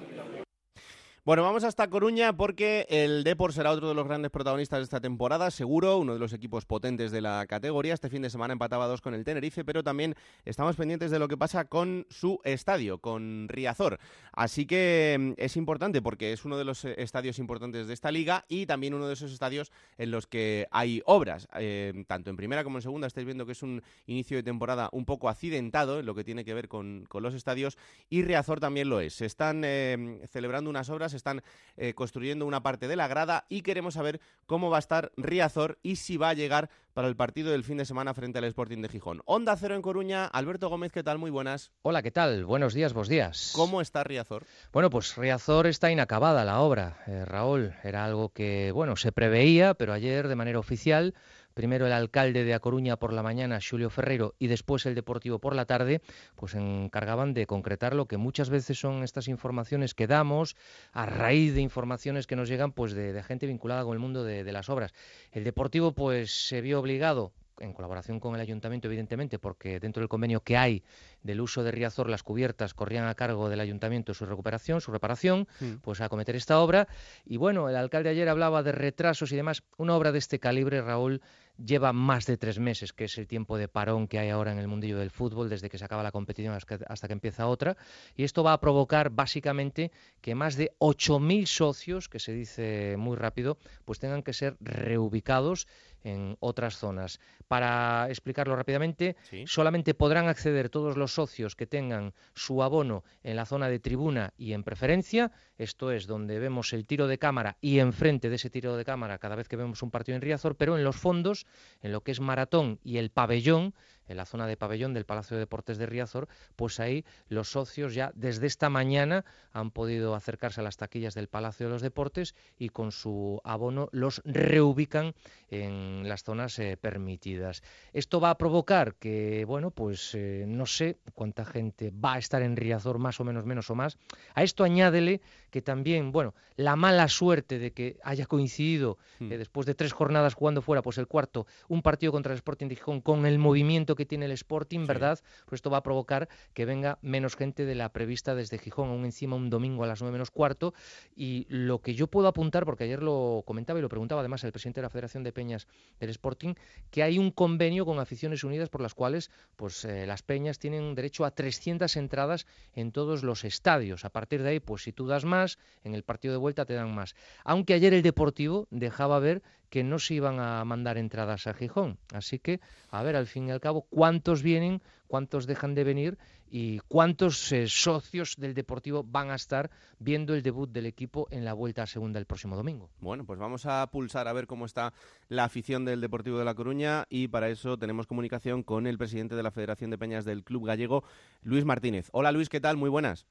bueno, vamos hasta Coruña porque el Depor será otro de los grandes protagonistas de esta temporada, seguro, uno de los equipos potentes de la categoría. Este fin de semana empataba dos con el Tenerife, pero también estamos pendientes de lo que pasa con su estadio, con Riazor. Así que mm, es importante porque es uno de los eh, estadios importantes de esta liga y también uno de esos estadios en los que hay obras. Eh, tanto en primera como en segunda estáis viendo que es un inicio de temporada un poco accidentado en lo que tiene que ver con, los estadios y Riazor también lo es. Se están eh, celebrando unas obras están eh, construyendo una parte de la grada y queremos saber cómo va a estar Riazor y si va a llegar para el partido del fin de semana frente al Sporting de Gijón. Onda Cero en Coruña, Alberto Gómez, ¿qué tal? Muy buenas. Hola, ¿qué tal? Buenos días, vos días. ¿Cómo está Riazor? Bueno, pues Riazor está inacabada la obra, eh, Raúl. Era algo que, bueno, se preveía, pero ayer de manera oficial primero el alcalde de A Coruña por la mañana, Julio Ferreiro, y después el Deportivo por la tarde, pues se encargaban de concretar lo que muchas veces son estas informaciones que damos a raíz de informaciones que nos llegan pues de, gente vinculada con el mundo de, de las obras. El Deportivo pues se vio obligado en colaboración con el ayuntamiento, evidentemente, porque dentro del convenio que hay del uso de Riazor, las cubiertas corrían a cargo del ayuntamiento su recuperación, su reparación, mm. pues a cometer esta obra. Y bueno, el alcalde ayer hablaba de retrasos y demás. Una obra de este calibre, Raúl, lleva más de tres meses, que es el tiempo de parón que hay ahora en el mundillo del fútbol, desde que se acaba la competición hasta que empieza otra. Y esto va a provocar básicamente que más de 8.000 socios, que se dice muy rápido, pues tengan que ser reubicados en otras zonas. Para explicarlo rápidamente, solamente podrán acceder todos los socios que tengan su abono en la zona de tribuna y en preferencia, esto es donde vemos el tiro de cámara y enfrente de ese tiro de cámara cada vez que vemos un partido en Riazor, pero en los fondos, en lo que es maratón y el pabellón, en la zona de pabellón del Palacio de Deportes de Riazor, pues ahí los socios ya desde esta mañana han podido acercarse a las taquillas del Palacio de los Deportes y con su abono los reubican en las zonas eh, permitidas. Esto va a provocar que, bueno, pues eh, no sé cuánta gente va a estar en Riazor, más o menos, menos o más. A esto añádele que también, bueno, la mala suerte de que haya coincidido hmm. eh, después de tres jornadas jugando fuera, pues el cuarto, un partido contra el Sporting de Gijón con el movimiento que tiene el Sporting, ¿verdad? Pues esto va a provocar que venga menos gente de la prevista desde Gijón, aún encima un domingo a las nueve menos cuarto. Y lo que yo puedo apuntar, porque ayer lo comentaba y lo preguntaba además el presidente de la Federación de Peñas del Sporting, que hay un convenio con Aficiones Unidas por las cuales pues eh, las peñas tienen derecho a 300 entradas en todos los estadios. A partir de ahí, pues si tú das más, en el partido de vuelta te dan más. Aunque ayer el Deportivo dejaba ver que no se iban a mandar entradas a Gijón. Así que, a ver, al fin y al cabo, cuántos vienen, cuántos dejan de venir y cuántos eh, socios del Deportivo van a estar viendo el debut del equipo en la vuelta a segunda el próximo domingo. Bueno, pues vamos a pulsar a ver cómo está la afición del Deportivo de La Coruña y para eso tenemos comunicación con el presidente de la Federación de Peñas del Club Gallego, Luis Martínez. Hola Luis, ¿qué tal? Muy buenas.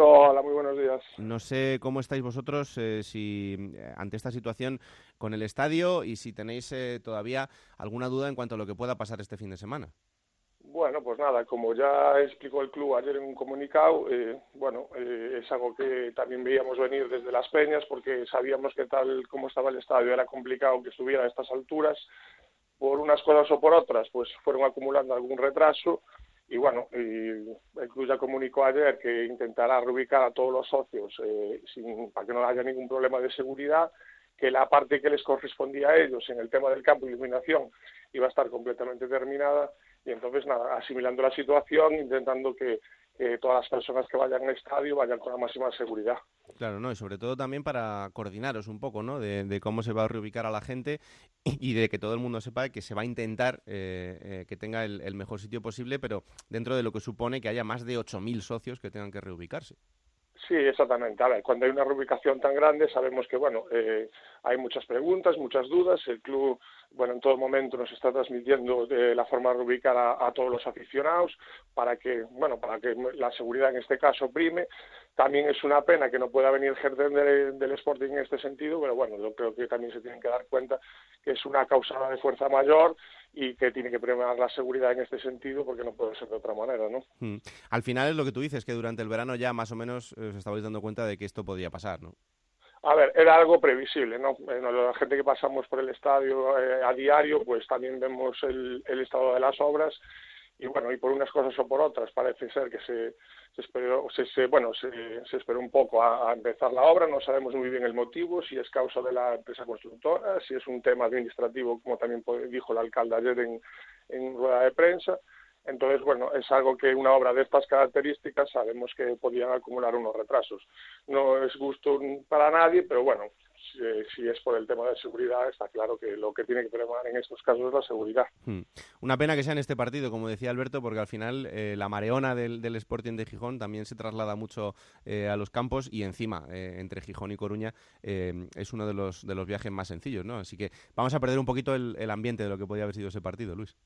Hola, muy buenos días. No sé cómo estáis vosotros eh, si eh, ante esta situación con el estadio y si tenéis eh, todavía alguna duda en cuanto a lo que pueda pasar este fin de semana. Bueno, pues nada, como ya explicó el club ayer en un comunicado, bueno, es algo que también veíamos venir desde las peñas porque sabíamos que tal como estaba el estadio era complicado que estuviera a estas alturas. Por unas cosas o por otras, pues fueron acumulando algún retraso y bueno, y el club ya comunicó ayer que intentará reubicar a todos los socios eh, sin, para que no haya ningún problema de seguridad, que la parte que les correspondía a ellos en el tema del campo de iluminación iba a estar completamente terminada y entonces nada, asimilando la situación, intentando que que todas las personas que vayan al estadio vayan con la máxima seguridad. Claro, ¿no? Y sobre todo también para coordinaros un poco, ¿no? De, cómo se va a reubicar a la gente y, de que todo el mundo sepa que se va a intentar eh, eh, que tenga el, el, mejor sitio posible, pero dentro de lo que supone que haya más de 8.000 socios que tengan que reubicarse. Sí, exactamente. A ver, cuando hay una reubicación tan grande sabemos que, bueno, eh, hay muchas preguntas, muchas dudas. El club, bueno, en todo momento nos está transmitiendo de la forma de reubicar a, todos los aficionados para que, bueno, para que la seguridad en este caso prime. También es una pena que no pueda venir Gerden del, del Sporting en este sentido, pero bueno, yo creo que también se tienen que dar cuenta que es una causa de fuerza mayor y que tiene que premiar la seguridad en este sentido porque no puede ser de otra manera, ¿no? Hmm. Al final es lo que tú dices, que durante el verano ya más o menos eh, os estabais dando cuenta de que esto podía pasar, ¿no? A ver, era algo previsible, ¿no? la gente que pasamos por el estadio eh, a diario, pues también vemos el, el estado de las obras y bueno, y por unas cosas o por otras parece ser que se, se esperó, se, bueno, se, se, esperó un poco a, empezar la obra, no sabemos muy bien el motivo, si es causa de la empresa constructora, si es un tema administrativo, como también dijo el alcalde ayer en, en rueda de prensa. Entonces, bueno, es algo que una obra de estas características sabemos que podían acumular unos retrasos. No es gusto para nadie, pero bueno, si, es por el tema de seguridad, está claro que lo que tiene que prevalecer en estos casos es la seguridad. Hmm. Una pena que sea en este partido, como decía Alberto, porque al final eh, la mareona del, Sporting de Gijón también se traslada mucho eh, a los campos y encima, eh, entre Gijón y Coruña, es uno de los, de los viajes más sencillos, ¿no? Así que vamos a perder un poquito el, el ambiente de lo que podía haber sido ese partido, Luis.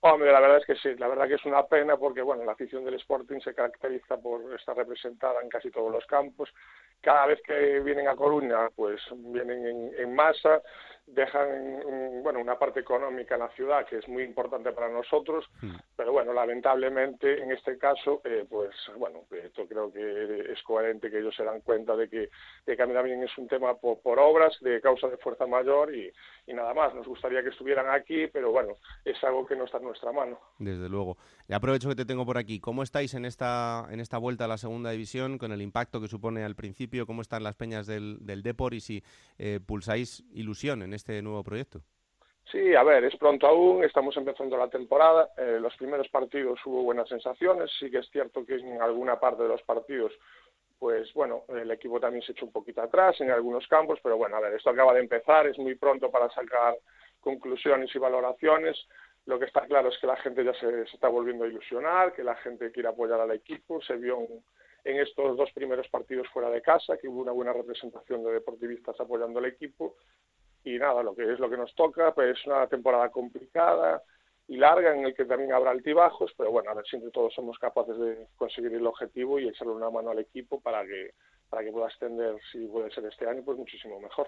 Hombre, la verdad es que sí, la verdad que es una pena porque, bueno, la afición del Sporting se caracteriza por estar representada en casi todos los campos. Cada vez que vienen a Coruña, pues vienen en, en masa, dejan bueno una parte económica en la ciudad que es muy importante para nosotros hmm. pero bueno lamentablemente en este caso eh, pues bueno esto creo que es coherente que ellos se dan cuenta de que, de que también es un tema por, por, obras de causa de fuerza mayor y, y, nada más. Nos gustaría que estuvieran aquí pero bueno es algo que no está en nuestra mano. Desde luego. Y aprovecho que te tengo por aquí. Cómo estáis en esta en esta vuelta a la segunda división con el impacto que supone al principio cómo están las peñas del del Depor y si eh, pulsáis ilusión en este nuevo proyecto? Sí, a ver, es pronto aún, estamos empezando la temporada, eh, los primeros partidos hubo buenas sensaciones, sí que es cierto que en alguna parte de los partidos, pues bueno, el equipo también se echó un poquito atrás en algunos campos, pero bueno, a ver, esto acaba de empezar, es muy pronto para sacar conclusiones y valoraciones, lo que está claro es que la gente ya se, está volviendo a ilusionar, que la gente quiere apoyar al equipo, se vio en estos dos primeros partidos fuera de casa, que hubo una buena representación de deportivistas apoyando al equipo y nada, lo que es lo que nos toca, pues es una temporada complicada, y larga en el que también habrá altibajos, pero bueno, a ver si todos somos capaces de conseguir el objetivo y echarle una mano al equipo para que para que pueda extender, si puede ser este año, pues muchísimo mejor.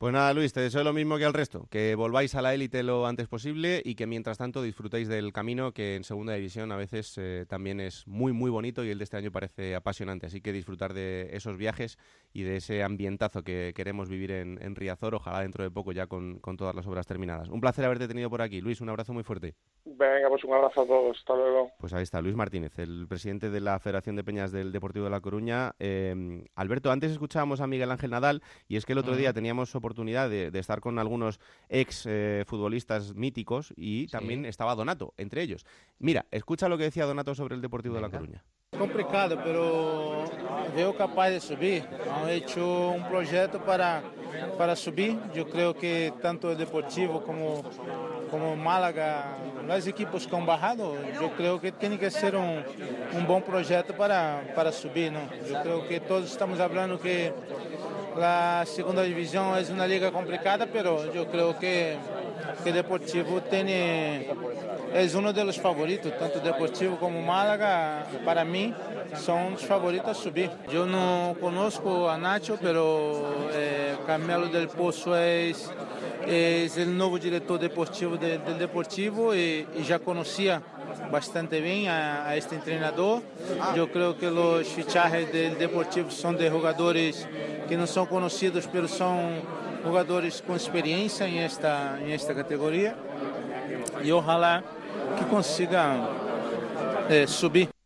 Pues nada, Luis, te deseo lo mismo que al resto, que volváis a la élite lo antes posible y que mientras tanto disfrutéis del camino que en segunda división a veces eh, también es muy muy bonito y el de este año parece apasionante, así que disfrutar de esos viajes y de ese ambientazo que queremos vivir en, en Riazor, ojalá dentro de poco ya con, con, todas las obras terminadas. Un placer haberte tenido por aquí, Luis, un abrazo muy fuerte. Venga, pues un abrazo a todos, hasta luego. Pues ahí está, Luis Martínez, el presidente de la Federación de Peñas del Deportivo de La Coruña. Eh, Alberto, antes escuchábamos a Miguel Ángel Nadal y es que el otro día teníamos oportunidad de, de estar con algunos ex eh, futbolistas míticos y también sí. estaba Donato entre ellos. Mira, escucha lo que decía Donato sobre el Deportivo Venga. de La Coruña. Complicado, pero veo capaz de subir. Han hecho un proyecto para, para subir. Yo creo que tanto el Deportivo como, como Málaga, los equipos que han yo creo que tiene que ser un, un buen proyecto para, para subir. ¿no? Yo creo que todos estamos hablando que la segunda división es una liga complicada, pero yo creo que, que Deportivo es uno de los favoritos, tanto Deportivo como Málaga, para mí, son los favoritos a subir. Yo no conozco a Nacho, pero eh, Carmelo del Pozo es, es, el nuevo director deportivo de, del Deportivo y, y ya conocía bastante bien a, a, este entrenador. Yo creo que los fichajes del Deportivo son de jugadores que no son conocidos, pero son jugadores con experiencia en esta, en esta categoría. Y ojalá que consigan eh, subir.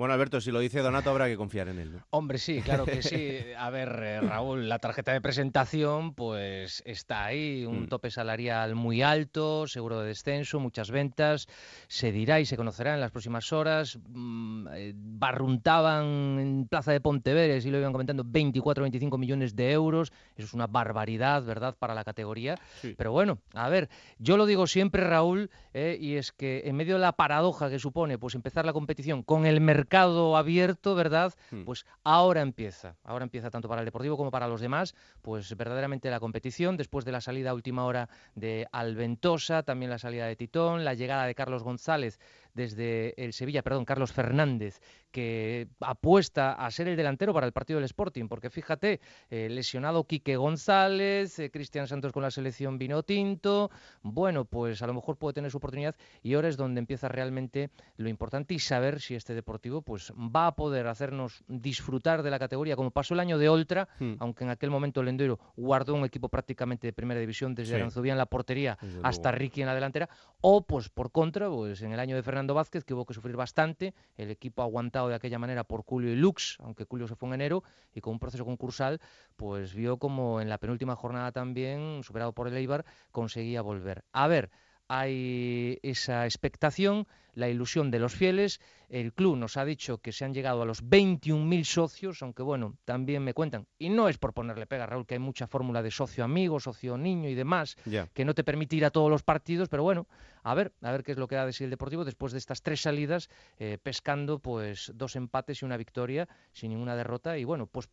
Bueno, Alberto, si lo dice Donato, habrá que confiar en él. ¿no? Hombre, sí, claro que sí. A ver, eh, Raúl, la tarjeta de presentación, pues está ahí, un mm. tope salarial muy alto, seguro de descenso, muchas ventas. Se dirá y se conocerá en las próximas horas. Mm, eh, barruntaban en Plaza de Ponteveres y lo iban comentando 24 25 millones de euros. Eso es una barbaridad, ¿verdad?, para la categoría. Sí. Pero bueno, a ver, yo lo digo siempre, Raúl, eh, y es que en medio de la paradoja que supone pues empezar la competición con el mercado mercado abierto, ¿verdad? Hmm. Pues ahora empieza, ahora empieza tanto para el Deportivo como para los demás, pues verdaderamente la competición, después de la salida a última hora de Alventosa, también la salida de Titón, la llegada de Carlos González desde el Sevilla, perdón, Carlos Fernández, que apuesta a ser el delantero para el partido del Sporting, porque fíjate, eh, lesionado Quique González, eh, Cristian Santos con la selección vino tinto, bueno, pues a lo mejor puede tener su oportunidad y ahora es donde empieza realmente lo importante y saber si este Deportivo pues va a poder hacernos disfrutar de la categoría, como pasó el año de Oltra, hmm. aunque en aquel momento el Endoiro guardó un equipo prácticamente de primera división desde sí. Aranzubía en la portería hasta. Ricky en la delantera, o pues por contra, pues en el año de Fernando Vázquez, que hubo que sufrir bastante, el equipo aguantado de aquella manera por Julio y Lux, aunque Julio se fue en enero, y con un proceso concursal, pues vio como en la penúltima jornada también, superado por el Eibar, conseguía volver. A ver, hay esa expectación, la ilusión de los fieles. El club nos ha dicho que se han llegado a los 21.000 socios, aunque bueno, también me cuentan, y no es por ponerle pega, Raúl, que hay mucha fórmula de socio amigo, socio niño y demás, yeah. que no te permite ir a todos los partidos, pero bueno, a ver, a ver qué es lo que da de sí el Deportivo después de estas tres salidas, eh, pescando pues dos empates y una victoria sin ninguna derrota, y bueno, pues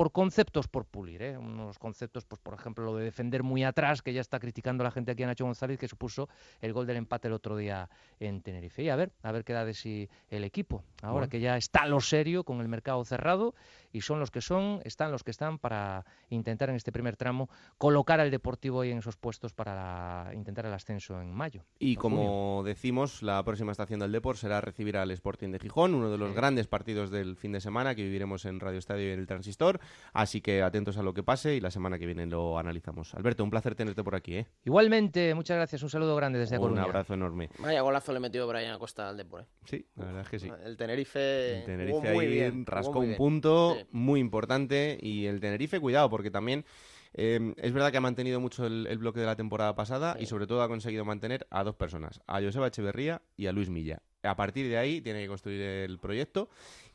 por conceptos por pulir, ¿eh? unos conceptos, pues por ejemplo, lo de defender muy atrás, que ya está criticando la gente aquí a Nacho González, que supuso el gol del empate el otro día en Tenerife. Y a ver, a ver qué da de sí el equipo, ahora bueno. que ya está lo serio con el mercado cerrado y son los que son, están los que están para intentar en este primer tramo colocar al Deportivo ahí en esos puestos para la, intentar el ascenso en mayo. Y como junio. decimos, la próxima estación del Deport será recibir al Sporting de Gijón, uno de los sí. grandes partidos del fin de semana que viviremos en Radio Estadio y en el Transistor. Así que atentos a lo que pase y la semana que viene lo analizamos. Alberto, un placer tenerte por aquí. ¿eh? Igualmente, muchas gracias. Un saludo grande desde Un Coruña. abrazo enorme. Vaya golazo le metió Brian Acosta al Depor. ¿eh? Sí, la verdad es que sí. El Tenerife, el Tenerife ahí bien, rascó un punto sí. muy importante y el Tenerife, cuidado, porque también... Eh, es verdad que ha mantenido mucho el, el bloque de la temporada pasada sí. y sobre todo ha conseguido mantener a dos personas, a Joseba Echeverría y a Luis Milla. A partir de ahí tiene que construir el proyecto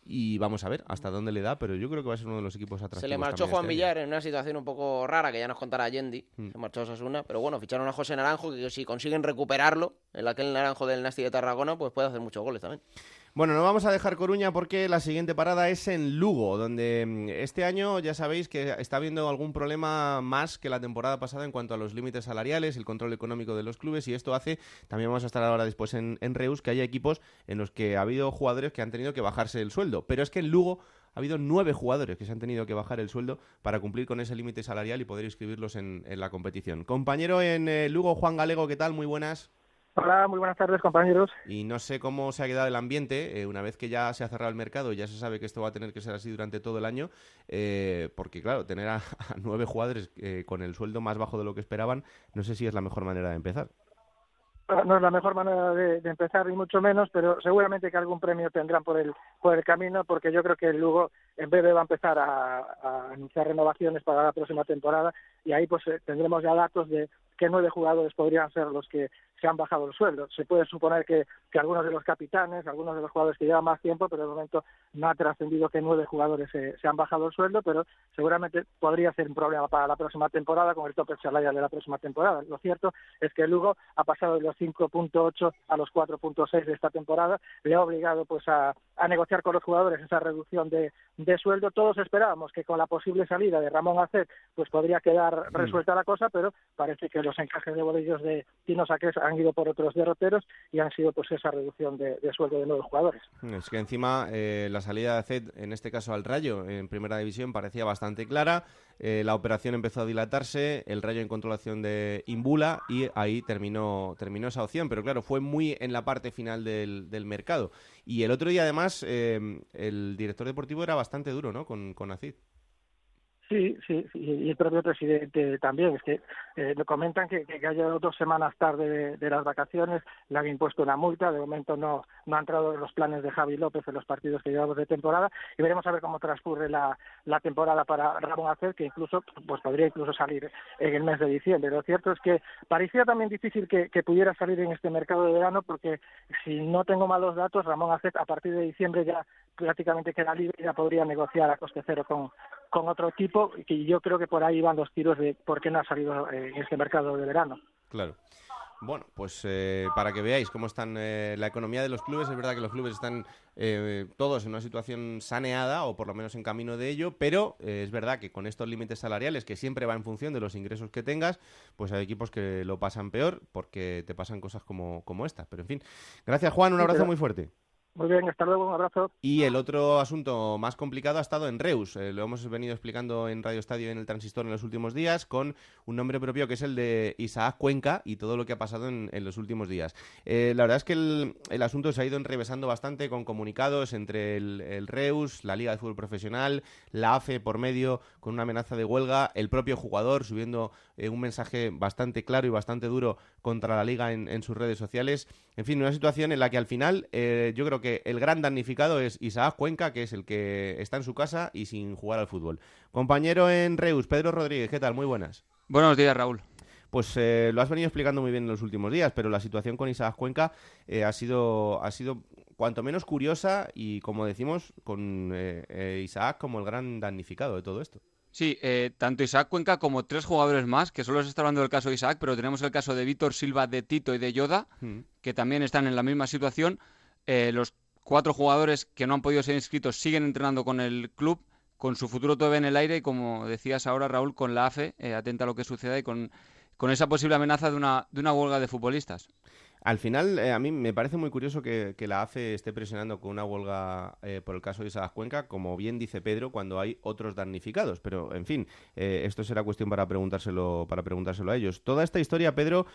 y vamos a ver hasta dónde le da, pero yo creo que va a ser uno de los equipos atractivos. Se le marchó Juan este Villar en una situación un poco rara, que ya nos contará Yendi, mm. se marchó a Sasuna, pero bueno, ficharon a José Naranjo, que si consiguen recuperarlo, el aquel Naranjo del Nasti de Tarragona, pues puede hacer muchos goles también. Bueno, no vamos a dejar Coruña porque la siguiente parada es en Lugo, donde mm, este año ya sabéis que está habiendo algún problema más que la temporada pasada en cuanto a los límites salariales, el control económico de los clubes y esto hace, también vamos a estar ahora después en, en Reus, que haya equipos en los que ha habido jugadores que han tenido que bajarse el sueldo. Pero es que en Lugo ha habido nueve jugadores que se han tenido que bajar el sueldo para cumplir con ese límite salarial y poder inscribirlos en, la competición. Compañero en eh, Lugo, Juan Galego, ¿qué tal? Muy buenas. Hola, muy buenas tardes, compañeros. Y no sé cómo se ha quedado el ambiente, eh, una vez que ya se ha cerrado el mercado ya se sabe que esto va a tener que ser así durante todo el año, eh, porque claro, tener a, nueve jugadores eh, con el sueldo más bajo de lo que esperaban, no sé si es la mejor manera de empezar. No es la mejor manera de, empezar, ni mucho menos, pero seguramente que algún premio tendrán por el, por el camino, porque yo creo que el Lugo en breve va a empezar a, a anunciar renovaciones para la próxima temporada y ahí pues tendremos ya datos de qué nueve jugadores podrían ser los que se han bajado el sueldo. Se puede suponer que, que algunos de los capitanes, algunos de los jugadores que llevan más tiempo, pero de momento no ha trascendido que nueve jugadores se, han bajado el sueldo, pero seguramente podría ser un problema para la próxima temporada con el tope salarial de la próxima temporada. Lo cierto es que Lugo ha pasado de los 5.8 a los 4.6 de esta temporada, le ha obligado pues a, a negociar con los jugadores esa reducción de, de, sueldo. Todos esperábamos que con la posible salida de Ramón Acet pues podría quedar resuelta la cosa, pero parece que los encajes de bolillos de Tino Saques han ido por otros derroteros y han sido pues esa reducción de, sueldo de nuevos jugadores. Es que encima eh, la salida de Acet, en este caso al Rayo, en primera división, parecía bastante clara. Eh, la operación empezó a dilatarse, el Rayo encontró la opción de Imbula y ahí terminó, terminó esa opción. Pero claro, fue muy en la parte final del, del mercado. Y el otro día, además, eh, el director deportivo era bastante duro, ¿no? Con, con Acid. Sí, sí, y el propio presidente también. Es que eh, me comentan que, que, ha llegado dos semanas tarde de, las vacaciones, le han impuesto una multa. De momento no, no ha entrado en los planes de Javi López en los partidos que llevamos de temporada y veremos a ver cómo transcurre la, la temporada para Ramón Acer, que incluso pues podría incluso salir en el mes de diciembre. Lo cierto es que parecía también difícil que, que pudiera salir en este mercado de verano porque si no tengo malos datos, Ramón Acer a partir de diciembre ya prácticamente queda libre y ya podría negociar a coste cero con, con otro equipo y yo creo que por ahí van los tiros de por qué no ha salido eh, en este mercado de verano. Claro. Bueno, pues eh, para que veáis cómo están eh, la economía de los clubes, es verdad que los clubes están todos en una situación saneada o por lo menos en camino de ello, pero es verdad que con estos límites salariales, que siempre va en función de los ingresos que tengas, pues hay equipos que lo pasan peor porque te pasan cosas como, como esta. Pero en fin, gracias Juan, un abrazo muy fuerte. Muy bien, hasta luego, un abrazo. Y el otro asunto más complicado ha estado en Reus. Eh, lo hemos venido explicando en Radio Estadio y en el Transistor en los últimos días, con un nombre propio que es el de Isaac Cuenca y todo lo que ha pasado en, los últimos días. Eh, la verdad es que el, asunto se ha ido enrevesando bastante con comunicados entre el, Reus, la Liga de Fútbol Profesional, la AFE por medio, con una amenaza de huelga, el propio jugador subiendo eh, un mensaje bastante claro y bastante duro contra la Liga en, en, sus redes sociales. En fin, una situación en la que al final yo creo que el gran damnificado es Isaac Cuenca, que es el que está en su casa y sin jugar al fútbol. Compañero en Reus, Pedro Rodríguez, ¿qué tal? Muy buenas. Buenos días, Raúl. Pues eh, lo has venido explicando muy bien en los últimos días, pero la situación con Isaac Cuenca eh, ha, sido, ha sido cuanto menos curiosa y, como decimos, con eh, Isaac como el gran damnificado de todo esto. Sí, tanto Isaac Cuenca como tres jugadores más, que solo se está hablando del caso de Isaac, pero tenemos el caso de Víctor Silva, de Tito y de Yoda, mm. que también están en la misma situación. Los cuatro jugadores que no han podido ser inscritos siguen entrenando con el club, con su futuro todavía en el aire y como decías ahora Raúl, con la AFE, eh, atenta a lo que suceda y con, con esa posible amenaza de una, de una huelga de futbolistas. Al final, eh, a mí me parece muy curioso que, la AFE esté presionando con una huelga eh, por el caso de Isaac Cuenca, como bien dice Pedro, cuando hay otros damnificados. Pero, en fin, eh, esto será cuestión para preguntárselo, para preguntárselo a ellos. Toda esta historia, Pedro,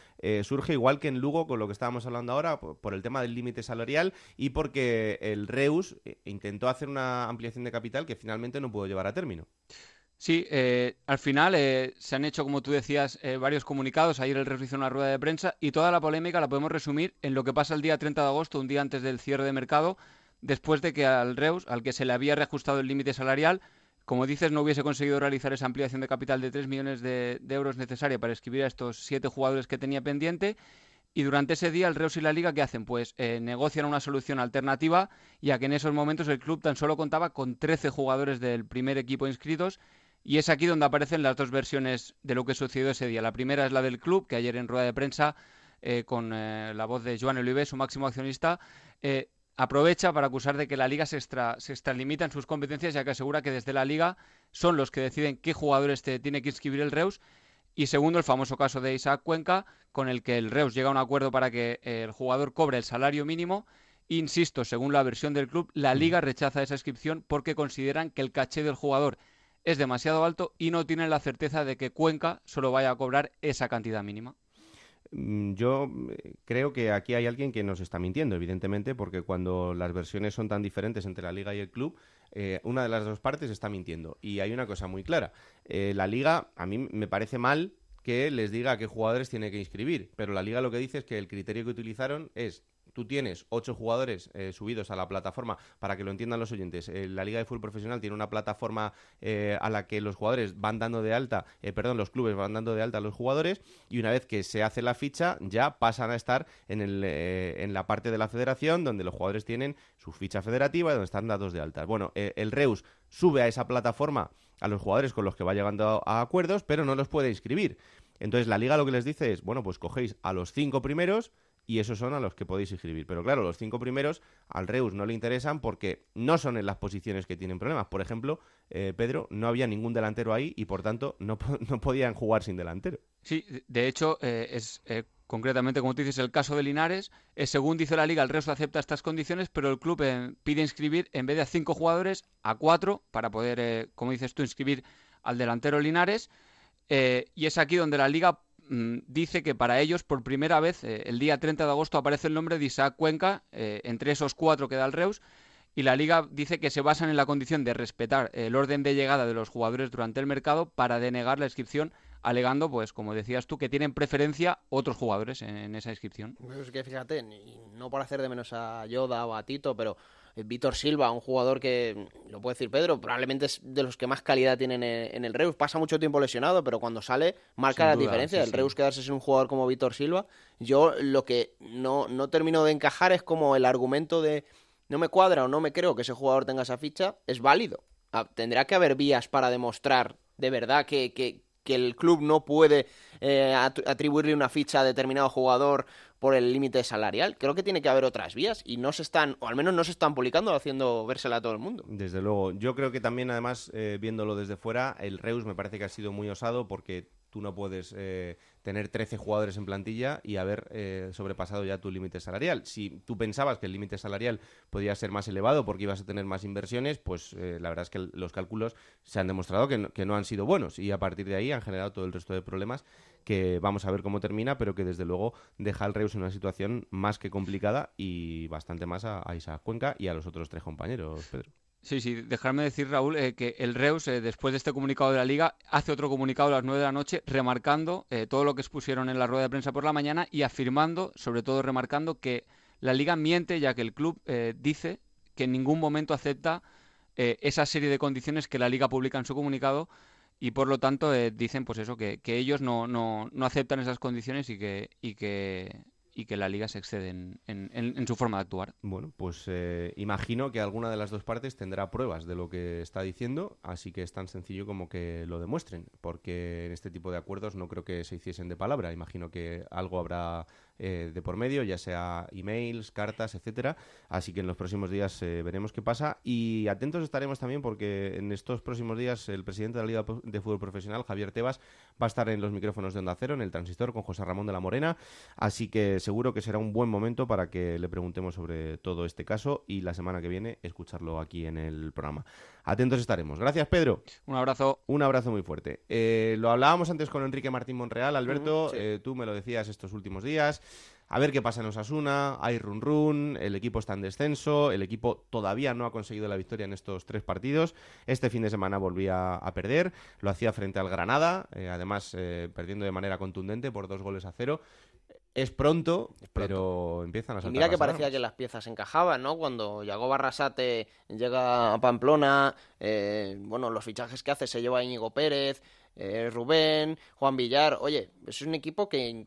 surge igual que en Lugo, con lo que estábamos hablando ahora, por, el tema del límite salarial y porque el Reus intentó hacer una ampliación de capital que finalmente no pudo llevar a término. Sí, eh, al final eh, se han hecho, como tú decías, eh, varios comunicados. Ayer el Reus hizo una rueda de prensa y toda la polémica la podemos resumir en lo que pasa el día 30 de agosto, un día antes del cierre de mercado, después de que al Reus, al que se le había reajustado el límite salarial, como dices, no hubiese conseguido realizar esa ampliación de capital de 3 millones de, euros necesaria para escribir a estos siete jugadores que tenía pendiente. Y durante ese día el Reus y la Liga, ¿qué hacen? Pues negocian una solución alternativa, ya que en esos momentos el club tan solo contaba con 13 jugadores del primer equipo inscritos y es aquí donde aparecen las dos versiones de lo que sucedió ese día. La primera es la del club, que ayer en rueda de prensa, eh, con eh, la voz de Joan Olive, su máximo accionista, eh, aprovecha para acusar de que la liga se, extra, se extralimita en sus competencias, ya que asegura que desde la liga son los que deciden qué jugadores tiene que inscribir el Reus. Y segundo, el famoso caso de Isaac Cuenca, con el que el Reus llega a un acuerdo para que el jugador cobre el salario mínimo. Insisto, según la versión del club, la liga rechaza esa inscripción porque consideran que el caché del jugador es demasiado alto y no tienen la certeza de que Cuenca solo vaya a cobrar esa cantidad mínima. Mm, yo eh, creo que aquí hay alguien que nos está mintiendo, evidentemente, porque cuando las versiones son tan diferentes entre la liga y el club, eh, una de las dos partes está mintiendo. Y hay una cosa muy clara. Eh, la liga, a mí me parece mal que les diga a qué jugadores tiene que inscribir, pero la liga lo que dice es que el criterio que utilizaron es tú tienes ocho jugadores eh, subidos a la plataforma, para que lo entiendan los oyentes, eh, la Liga de Fútbol Profesional tiene una plataforma eh, a la que los jugadores van dando de alta, perdón, los clubes van dando de alta a los jugadores y una vez que se hace la ficha ya pasan a estar en, el, en la parte de la federación donde los jugadores tienen su ficha federativa y donde están dados de alta. Bueno, el Reus sube a esa plataforma a los jugadores con los que va llegando a acuerdos, pero no los puede inscribir. Entonces la liga lo que les dice es, bueno, pues cogéis a los cinco primeros, y esos son a los que podéis inscribir. Pero claro, los cinco primeros al Reus no le interesan porque no son en las posiciones que tienen problemas. Por ejemplo, eh, Pedro, no había ningún delantero ahí y por tanto no, no podían jugar sin delantero. Sí, de hecho, eh, es eh, concretamente, como tú dices, el caso de Linares. según dice la liga, el Reus acepta estas condiciones, pero el club pide inscribir en vez de a cinco jugadores, a cuatro, para poder, como dices tú, inscribir al delantero Linares. y es aquí donde la liga dice que para ellos, por primera vez, eh, el día 30 de agosto aparece el nombre de Isaac Cuenca eh, entre esos cuatro que da el Reus. Y la liga dice que se basan en la condición de respetar el orden de llegada de los jugadores durante el mercado para denegar la inscripción, alegando, pues como decías tú, que tienen preferencia otros jugadores en, esa inscripción. Pues que fíjate, no por hacer de menos a Yoda o a Tito, pero eh, Víctor Silva, un jugador que, lo puede decir Pedro, probablemente es de los que más calidad tienen en el Reus. Pasa mucho tiempo lesionado, pero cuando sale marca la diferencia. el Reus quedarse sin un jugador como Víctor Silva. Yo lo que no, no termino de encajar es como el argumento de no me cuadra o no me creo que ese jugador tenga esa ficha, es válido. Ah, tendrá que haber vías para demostrar de verdad que, que, que el club no puede eh, atribuirle una ficha a determinado jugador por el límite salarial. Creo que tiene que haber otras vías y no se están, o al menos no se están publicando haciendo vérsela a todo el mundo. Desde luego. Yo creo que también, además, eh, viéndolo desde fuera, el Reus me parece que ha sido muy osado porque tú no puedes eh, tener 13 jugadores en plantilla y haber eh, sobrepasado ya tu límite salarial. Si tú pensabas que el límite salarial podía ser más elevado porque ibas a tener más inversiones, pues eh, la verdad es que los cálculos se han demostrado que no, que no han sido buenos y a partir de ahí han generado todo el resto de problemas que vamos a ver cómo termina, pero que desde luego deja al Reus en una situación más que complicada y bastante más a, a Isaac Cuenca y a los otros tres compañeros, Pedro. Sí, sí, dejarme decir, Raúl, eh, que el Reus, eh, después de este comunicado de la Liga, hace otro comunicado a las 9 de la noche, remarcando eh, todo lo que expusieron en la rueda de prensa por la mañana y afirmando, sobre todo remarcando, que la Liga miente, ya que el club dice que en ningún momento acepta esa serie de condiciones que la Liga publica en su comunicado y por lo tanto dicen, pues eso, que, que ellos no, no, no, aceptan esas condiciones y que, y que y que la liga se excede en, su forma de actuar. Bueno, pues eh, imagino que alguna de las dos partes tendrá pruebas de lo que está diciendo, así que es tan sencillo como que lo demuestren, porque en este tipo de acuerdos no creo que se hiciesen de palabra. Imagino que algo habrá eh, de por medio, ya sea emails, cartas, etcétera. Así que en los próximos días eh, veremos qué pasa y atentos estaremos también porque en estos próximos días el presidente de la Liga de Fútbol Profesional, Javier Tebas, va a estar en los micrófonos de Onda Cero, en el transistor, con José Ramón de la Morena. Así que seguro que será un buen momento para que le preguntemos sobre todo este caso y la semana que viene escucharlo aquí en el programa. Atentos estaremos. Gracias, Pedro. Un abrazo. Un abrazo muy fuerte. Eh, lo hablábamos antes con Enrique Martín Monreal. Alberto, eh, tú me lo decías estos últimos días. A ver qué pasa en Osasuna, hay run run, el equipo está en descenso, el equipo todavía no ha conseguido la victoria en estos tres partidos. Este fin de semana volvía a perder, lo hacía frente al Granada, eh, además perdiendo de manera contundente por dos goles a cero. Es pronto, pero empiezan a saltar. Y mira que parecía que las piezas encajaban, ¿no? Cuando llegó Barrasate, llega a Pamplona, eh, bueno, los fichajes que hace se lleva Íñigo Pérez, eh, Rubén, Juan Villar. Oye, es un equipo que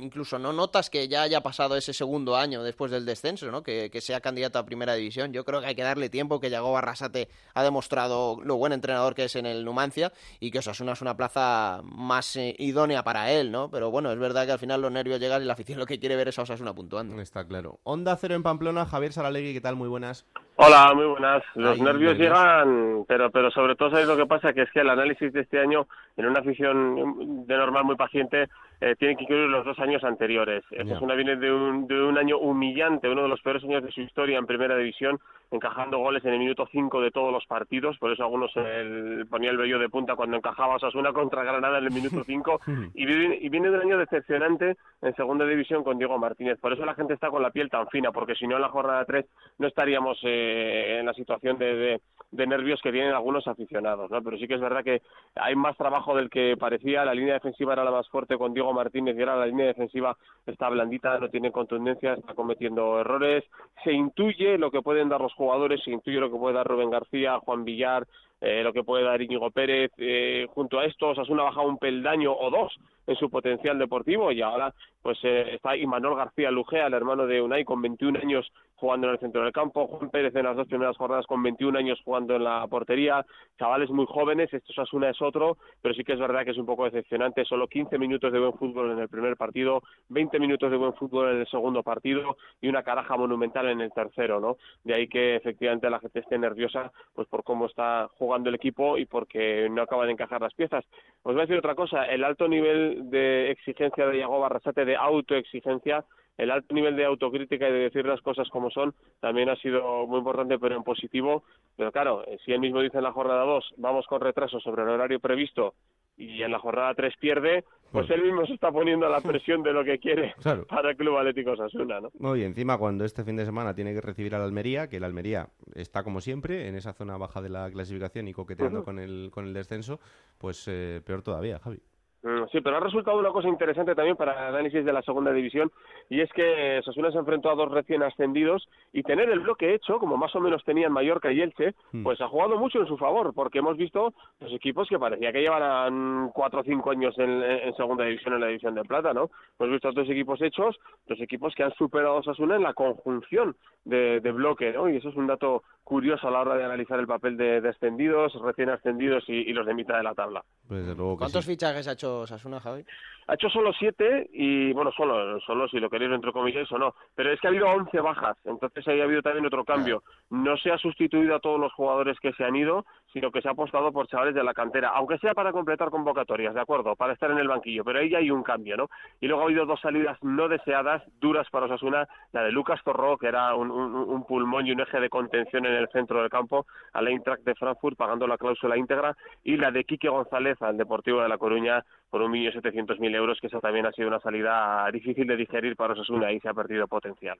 incluso no notas que ya haya pasado ese segundo año después del descenso, ¿no? Que, que sea candidato a primera división. Yo creo que hay que darle tiempo, que Yago Barrasate ha demostrado lo buen entrenador que es en el Numancia y que Osasuna es una plaza más eh, idónea para él, ¿no? Pero bueno, es verdad que al final los nervios llegan y la afición lo que quiere ver es a Osasuna puntuando. Está claro. Onda Cero en Pamplona, Javier Saralegui, ¿qué tal? Muy buenas. Hola, muy buenas. Los Ay, nervios llegan, pero pero sobre todo sabéis lo que pasa, que es que el análisis de este año, en una afición de normal muy paciente, eh, tiene que incluir los dos años anteriores. Ya. Osasuna viene de un, de un año humillante, uno de los peores años de su historia en primera división, encajando goles en el minuto 5 de todos los partidos, por eso algunos el, ponía el vello de punta cuando encajaba Osasuna contra Granada en el minuto 5, y viene, y viene de un año decepcionante en segunda división con Diego Martínez. Por eso la gente está con la piel tan fina, porque si no en la jornada 3 no estaríamos eh, en la situación de, de- de nervios que tienen algunos aficionados, ¿no? Pero sí que es verdad que hay más trabajo del que parecía. La línea defensiva era la más fuerte con Diego Martínez y ahora la línea defensiva está blandita, no tiene contundencia, está cometiendo errores. Se intuye lo que pueden dar los jugadores, se intuye lo que puede dar Rubén García, Juan Villar, eh, lo que puede dar Íñigo Pérez. Eh, junto a esto, Osasuna ha bajado un peldaño o dos en su potencial deportivo y ahora pues eh, está Imanol García Lujea, el hermano de Unai, con 21 años jugando en el centro del campo, Juan Pérez en las dos primeras jornadas con 21 años jugando en la portería, chavales muy jóvenes, esto Osasuna es otro, pero sí que es verdad que es un poco decepcionante, solo 15 minutos de buen fútbol en el primer partido, 20 minutos de buen fútbol en el segundo partido y una caraja monumental en el tercero, ¿no? De ahí que efectivamente la gente esté nerviosa pues por cómo está jugando el equipo y porque no acaba de encajar las piezas. Os voy a decir otra cosa, el alto nivel de exigencia de Iago Barrasate, de autoexigencia, el alto nivel de autocrítica y de decir las cosas como son también ha sido muy importante, pero en positivo. Pero claro, eh, si él mismo dice en la jornada 2, vamos con retraso sobre el horario previsto y en la jornada 3 pierde, pues él mismo se está poniendo a la presión de lo que quiere Claro. para el Club Atlético Osasuna, ¿no? No, y encima cuando este fin de semana tiene que recibir al Almería, que el Almería está como siempre en esa zona baja de la clasificación y coqueteando Ujú. con el con el descenso, pues eh, peor todavía, Javi. Mm, Sí, pero ha resultado una cosa interesante también para el análisis de la segunda división y es que Sasuna se enfrentó a dos recién ascendidos y tener el bloque hecho, como más o menos tenían Mallorca y Elche, Mm. pues ha jugado mucho en su favor porque hemos visto los equipos que parecía que llevaran cuatro o cinco años en, en segunda división, en la división de plata, ¿no? Hemos visto dos equipos hechos, dos equipos que han superado a Sasuna en la conjunción de, de bloque, ¿no? Y eso es un dato curioso a la hora de analizar el papel de descendidos, recién ascendidos y, y los de mitad de la tabla. Pues desde luego que ¿Cuántos sí. fichajes ha hecho Osasuna, Javi? Ha hecho solo siete y, bueno, solo, solo si lo queréis entre comillas o no. Pero es que ha habido once bajas, entonces ahí ha habido también otro cambio. No se ha sustituido a todos los jugadores que se han ido, sino que se ha apostado por chavales de la cantera, aunque sea para completar convocatorias, ¿de acuerdo? Para estar en el banquillo, pero ahí ya hay un cambio, ¿no? Y luego ha habido dos salidas no deseadas, duras para Osasuna, la de Lucas Torró, que era un, un- un pulmón y un eje de contención en el centro del campo, al Eintracht de Frankfurt pagando la cláusula íntegra, y la de Quique González al Deportivo de La Coruña por 1.700.000 euros, que esa también ha sido una salida difícil de digerir para Osasuna y se ha perdido potencial.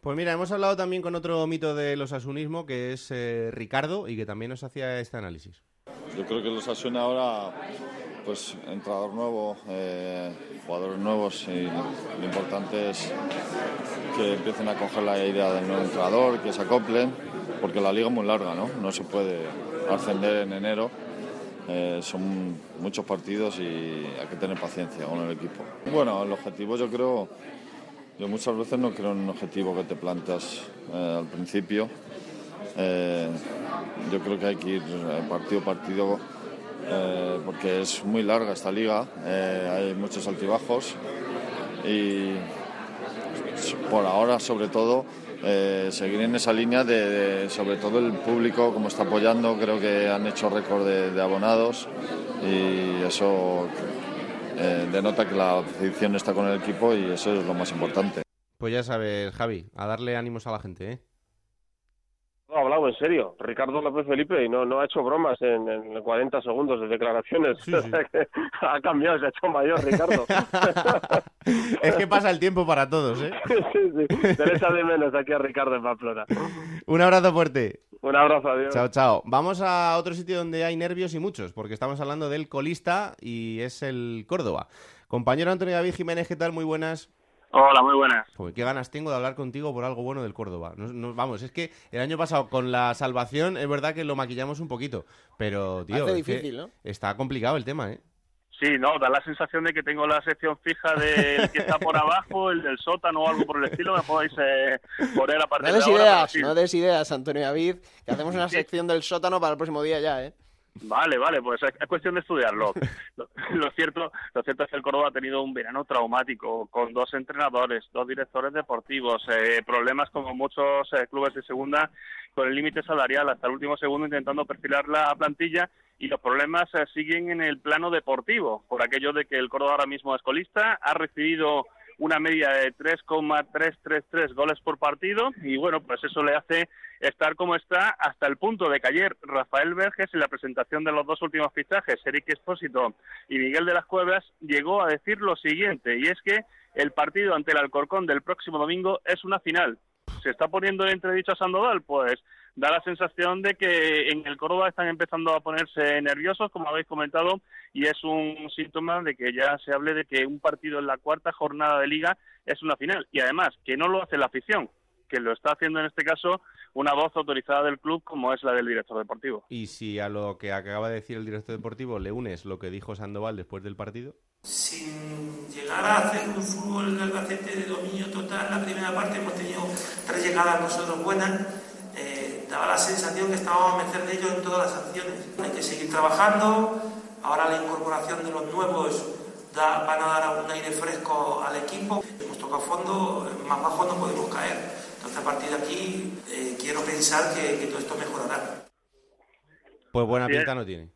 Pues mira, hemos hablado también con otro mito del osasunismo, que es eh, Ricardo, y que también nos hacía este análisis. Yo creo que los Asuna ahora, pues entrador nuevo, eh, jugadores nuevos y lo importante es que empiecen a coger la idea del nuevo entrenador, que se acoplen, porque la liga es muy larga, ¿no? No se puede ascender en enero. Eh, son muchos partidos y hay que tener paciencia con el equipo. Bueno, el objetivo yo creo, yo muchas veces no creo en un objetivo que te plantas eh, al principio. Eh, yo creo que hay que ir eh, partido a partido porque es muy larga esta liga, hay muchos altibajos y por ahora sobre todo seguir en esa línea de, sobre todo el público como está apoyando, creo que han hecho récord de abonados y eso eh, denota que la afición está con el equipo y eso es lo más importante. Pues ya sabes, Javi, a darle ánimos a la gente, ¿eh? En serio. Ricardo López Felipe y no, no ha hecho bromas en, en 40 segundos de declaraciones. Ha cambiado, se ha hecho mayor, Ricardo. es que pasa el tiempo para todos, ¿eh? sí, sí. Se le echa de menos aquí a Ricardo en Pamplona. Un abrazo fuerte. Un abrazo, adiós. Chao, chao. Vamos a otro sitio donde hay nervios y muchos, porque estamos hablando del colista y es el Córdoba. Compañero Antonio David Jiménez, ¿qué tal? Muy buenas. Hola, muy buenas. Joder, qué ganas tengo de hablar contigo por algo bueno del Córdoba. No- no- vamos, es que el año pasado con la salvación es verdad que lo maquillamos un poquito, pero tío, Hace es que difícil, ¿no? está complicado el tema, ¿eh? Sí, no, da la sensación de que tengo la sección fija del que está por abajo, el del sótano o algo por el estilo. Me podéis eh, poner a partir No des de ahora. ideas, sí. no des ideas, Antonio David, que hacemos una Sí. sección del sótano para el próximo día ya, ¿eh? Vale, vale, pues es, es cuestión de estudiarlo. Lo, lo cierto, lo cierto es que el Córdoba ha tenido un verano traumático, con dos entrenadores, dos directores deportivos, eh, problemas como muchos eh, clubes de segunda, con el límite salarial hasta el último segundo intentando perfilar la plantilla y los problemas eh, siguen en el plano deportivo, por aquello de que el Córdoba ahora mismo es colista, ha recibido una media de 3,333 goles por partido y bueno, pues eso le hace estar como está hasta el punto de que ayer Rafael Verges en la presentación de los dos últimos fichajes, Eric Espósito y Miguel de las Cuevas, llegó a decir lo siguiente y es que el partido ante el Alcorcón del próximo domingo es una final. ¿Se está poniendo en entredicho a Sandoval? Pues da la sensación de que en el Córdoba están empezando a ponerse nerviosos, como habéis comentado, y es un síntoma de que ya se hable de que un partido en la cuarta jornada de liga es una final. Y además, que no lo hace la afición, que lo está haciendo en este caso una voz autorizada del club como es la del director deportivo. Y si a lo que acaba de decir el director deportivo le unes lo que dijo Sandoval después del partido. sin llegar a hacer un fútbol del Albacete de dominio total. La primera parte hemos tenido tres llegadas nosotros buenas. Daba la sensación que estábamos a meter de ellos en todas las acciones. Hay que seguir trabajando. Ahora la incorporación de los nuevos da, van a dar un aire fresco al equipo. Hemos tocado fondo, más bajo no podemos caer. Entonces a partir de aquí eh, quiero pensar que, que todo esto mejorará. Pues buena pinta no tiene.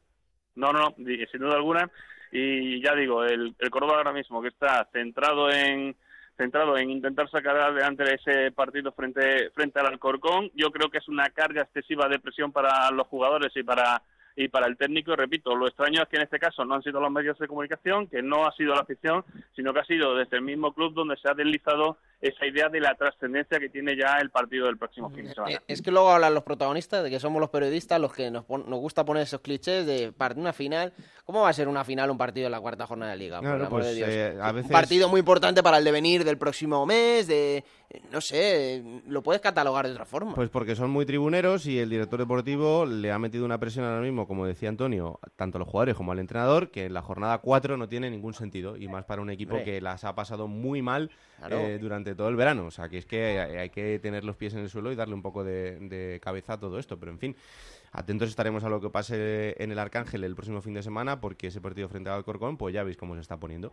No, no, di- sin duda alguna. Y ya digo, el, el Córdoba ahora mismo que está centrado en centrado en intentar sacar adelante ese partido frente frente al Alcorcón, yo creo que es una carga excesiva de presión para los jugadores y para y para el técnico, repito, lo extraño es que en este caso no han sido los medios de comunicación, que no ha sido la afición, sino que ha sido desde el mismo club donde se ha deslizado esa idea de la trascendencia que tiene ya el partido del próximo fin de semana. Eh, Es que luego hablan los protagonistas de que somos los periodistas los que nos, pon- nos gusta poner esos clichés de parte una final. ¿Cómo va a ser una final un partido en la cuarta jornada de liga? Por amor pues, de Dios. eh, a Un veces- partido muy importante para el devenir del próximo mes, de eh, no sé, eh, lo puedes catalogar de otra forma. Pues porque son muy tribuneros y el director deportivo le ha metido una presión ahora mismo, como decía Antonio, tanto a los jugadores como al entrenador, que en la jornada 4 no tiene ningún sentido. Y más para un equipo Hombre. que las ha pasado muy mal Claro. eh, durante todo el verano. O sea, que es que hay, hay que tener los pies en el suelo y darle un poco de, de cabeza a todo esto. Pero en fin, atentos estaremos a lo que pase en el Arcángel el próximo fin de semana, porque ese partido frente al Alcorcón, pues ya veis cómo se está poniendo.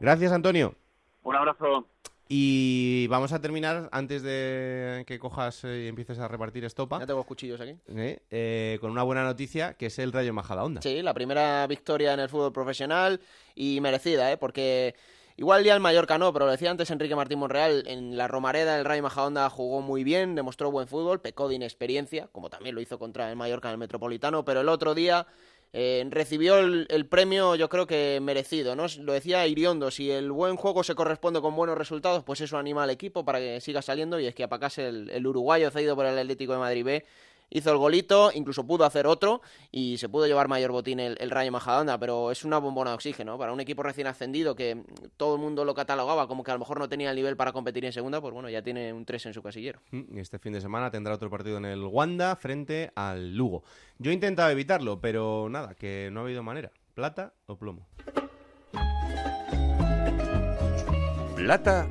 Gracias, Antonio. Un abrazo. Y vamos a terminar antes de que cojas eh, y empieces a repartir estopa. Ya tengo los cuchillos aquí. ¿eh? Eh, con una buena noticia que es el Rayo Majadahonda. Sí, la primera victoria en el fútbol profesional y merecida, ¿eh? Porque igual ya el Mallorca no, pero lo decía antes Enrique Martín Monreal, en la Romareda el Rayo Majadahonda jugó muy bien, demostró buen fútbol, pecó de inexperiencia, como también lo hizo contra el Mallorca en el Metropolitano, pero el otro día eh, recibió el, premio yo creo que merecido, ¿no? Lo decía Iriondo, si el buen juego se corresponde con buenos resultados, pues eso anima al equipo para que siga saliendo y es que apacase el, el uruguayo cedido por el Atlético de Madrid B hizo el golito, incluso pudo hacer otro y se pudo llevar mayor botín el, el Rayo Majadahonda, pero es una bombona de oxígeno para un equipo recién ascendido que todo el mundo lo catalogaba como que a lo mejor no tenía el nivel para competir en segunda, pues bueno, ya tiene un 3 en su casillero. Mm, y Este fin de semana tendrá otro partido en el Wanda frente al Lugo. Yo he intentado evitarlo, pero nada, que no ha habido manera. ¿Plata o plomo? Plata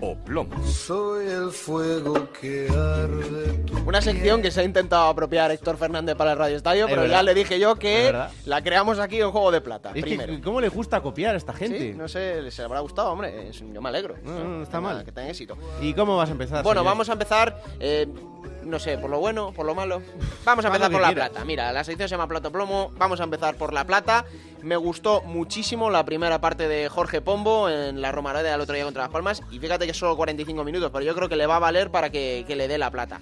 o plomo. Soy el fuego que arde. Una sección que se ha intentado apropiar Héctor Fernández para el Radio Estadio, Es pero verdad. ya le dije yo que la creamos aquí en Juego de Plata, Es primero. que, ¿cómo le gusta copiar a esta gente? Sí, no sé, les habrá gustado, hombre, yo me alegro. No, no, no está Nada, mal. Que tengan éxito. ¿Y cómo vas a empezar? Bueno, señor? vamos a empezar, eh, no sé, por lo bueno, por lo malo. Vamos a empezar por la plata. Mira, la sección se llama Plato Plomo. Vamos a empezar por la plata. Me gustó muchísimo la primera parte de Jorge Pombo en la Romareda del otro día contra Las Palmas. Y fíjate que es solo 45 minutos, pero yo creo que le va a valer para que, que le dé la plata.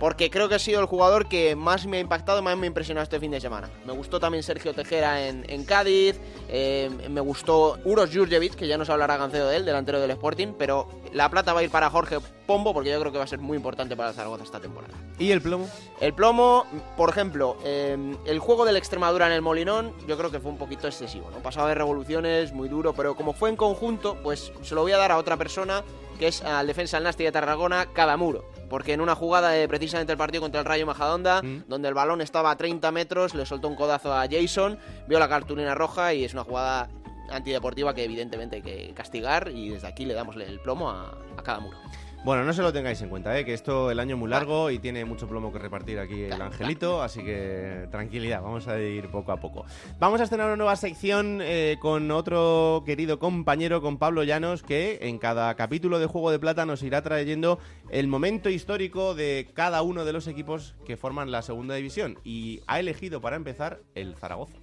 Porque creo que ha sido el jugador que más me ha impactado, más me ha impresionado este fin de semana. Me gustó también Sergio Tejera en, en Cádiz. eh, me gustó Uros Jurjevic, que ya nos hablará Gancedo de él, delantero del Sporting. Pero la plata va a ir para Jorge Pombo, porque yo creo que va a ser muy importante para el Zaragoza esta temporada. ¿Y el plomo? El plomo, por ejemplo, eh, el juego del Extremadura en el Molinón, yo creo que fue un poquito excesivo, ¿no? Pasaba de revoluciones, muy duro, pero como fue en conjunto, pues se lo voy a dar a otra persona, que es al defensa del Nasti de Tarragona, Cadamuro. Porque en una jugada de precisamente el partido contra el Rayo Majadahonda, donde el balón estaba a 30 metros, le soltó un codazo a Jason, vio la cartulina roja y es una jugada antideportiva que evidentemente hay que castigar y desde aquí le damos el plomo a, a cada muro. Bueno, no se lo tengáis en cuenta, ¿eh? que esto el año es muy largo y tiene mucho plomo que repartir aquí el angelito, así que tranquilidad, vamos a ir poco a poco. Vamos a estrenar una nueva sección eh, con otro querido compañero, con Pablo Llanos, que en cada capítulo de Juego de Plata nos irá trayendo el momento histórico de cada uno de los equipos que forman la segunda división y ha elegido para empezar el Zaragoza.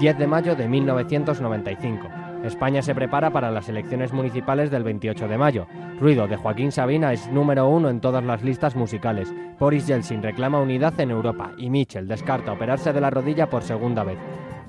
10 de mayo de 1995. España se prepara para las elecciones municipales del 28 de mayo. Ruido de Joaquín Sabina es número uno en todas las listas musicales. Boris Yeltsin reclama unidad en Europa y Mitchell descarta operarse de la rodilla por segunda vez.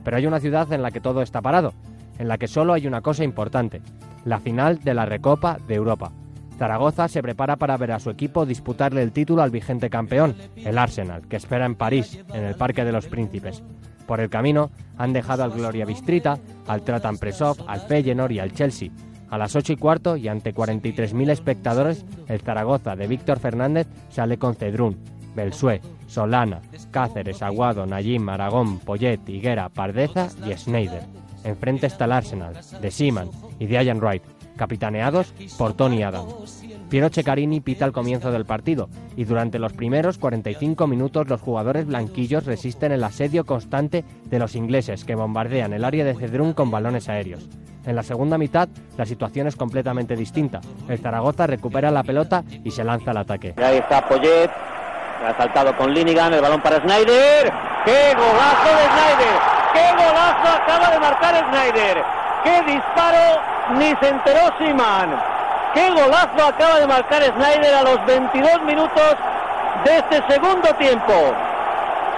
Pero hay una ciudad en la que todo está parado, en la que solo hay una cosa importante, la final de la Recopa de Europa. Zaragoza se prepara para ver a su equipo disputarle el título al vigente campeón, el Arsenal, que espera en París, en el Parque de los Príncipes. Por el camino han dejado al Gloria Bistrita, al Tratan Presov, al Feyenoord y al Chelsea. A las 8 y cuarto y ante 43.000 espectadores, el Zaragoza de Víctor Fernández sale con Cedrún, Belsué, Solana, Cáceres, Aguado, Nayim, Aragón, Poyet, Higuera, Pardeza y Schneider. Enfrente está el Arsenal, de Seaman y de Ian Wright, capitaneados por Tony Adams. Piero Ceccarini pita el comienzo del partido y durante los primeros 45 minutos los jugadores blanquillos resisten el asedio constante de los ingleses que bombardean el área de Cedrún con balones aéreos. En la segunda mitad la situación es completamente distinta. El Zaragoza recupera la pelota y se lanza al ataque. ahí está Poyet, ha saltado con Linigan, el balón para Snyder. ¡Qué golazo de Snyder! ¡Qué golazo acaba de marcar Snyder! ¡Qué disparo! Ni se enteró Siman. ¡Qué golazo acaba de marcar Snyder a los 22 minutos de este segundo tiempo!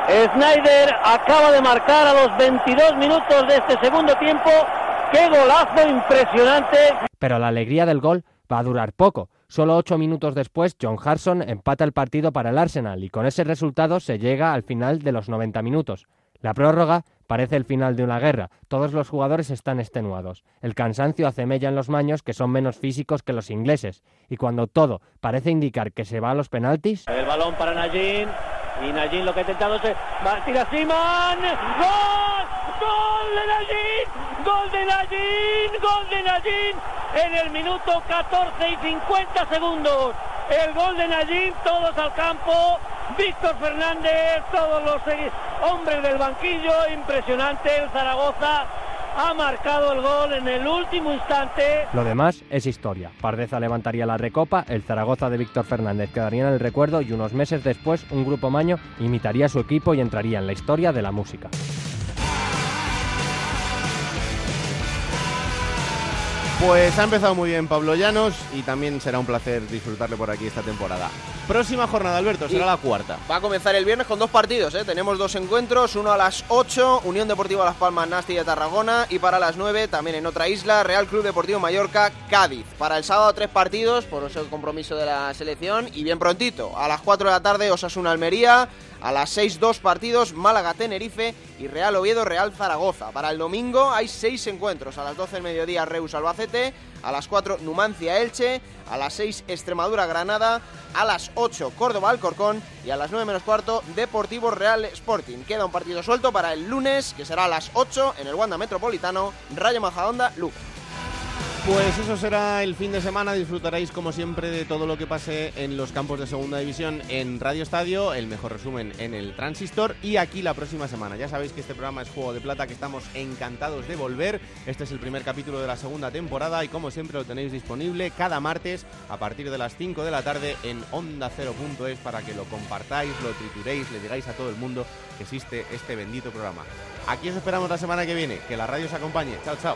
Snyder acaba de marcar a los 22 minutos de este segundo tiempo. ¡Qué golazo impresionante! Pero la alegría del gol va a durar poco. Solo ocho minutos después, John Harson empata el partido para el Arsenal y con ese resultado se llega al final de los 90 minutos. La prórroga parece el final de una guerra. Todos los jugadores están extenuados. El cansancio hace mella en los maños que son menos físicos que los ingleses. Y cuando todo parece indicar que se va a los penaltis... El balón para Najin. Y Najin lo que ha intentado es... ¡Tira Siman! ¡Gol! ¡Gol de Najin! ¡Gol de Najin! ¡Gol de Najin! En el minuto 14 y 50 segundos. El gol de Najin, todos al campo. Víctor Fernández, todos los hombres del banquillo, impresionante, el Zaragoza ha marcado el gol en el último instante. Lo demás es historia. Pardeza levantaría la recopa, el Zaragoza de Víctor Fernández quedaría en el recuerdo y unos meses después un grupo maño imitaría a su equipo y entraría en la historia de la música. Pues ha empezado muy bien Pablo Llanos y también será un placer disfrutarle por aquí esta temporada. Próxima jornada, Alberto, será la cuarta. Va a comenzar el viernes con dos partidos, ¿eh? tenemos dos encuentros, uno a las 8, Unión Deportiva Las Palmas Nasti de Tarragona y para las 9 también en otra isla, Real Club Deportivo Mallorca Cádiz. Para el sábado tres partidos, por eso el compromiso de la selección y bien prontito, a las 4 de la tarde Osasuna Almería, a las 6 dos partidos, Málaga Tenerife y Real Oviedo Real Zaragoza. Para el domingo hay seis encuentros, a las 12 del mediodía Reus Albacete, a las 4 Numancia Elche, a las 6 Extremadura Granada, a las 8 Córdoba Alcorcón y a las 9 menos cuarto Deportivo Real Sporting. Queda un partido suelto para el lunes que será a las 8 en el Wanda Metropolitano, Rayo Majadahonda, Luca. Pues eso será el fin de semana. Disfrutaréis, como siempre, de todo lo que pase en los campos de segunda división en Radio Estadio. El mejor resumen en el Transistor. Y aquí la próxima semana. Ya sabéis que este programa es Juego de Plata, que estamos encantados de volver. Este es el primer capítulo de la segunda temporada. Y como siempre, lo tenéis disponible cada martes a partir de las 5 de la tarde en onda0.es para que lo compartáis, lo trituréis, le digáis a todo el mundo que existe este bendito programa. Aquí os esperamos la semana que viene. Que la radio os acompañe. Chao, chao.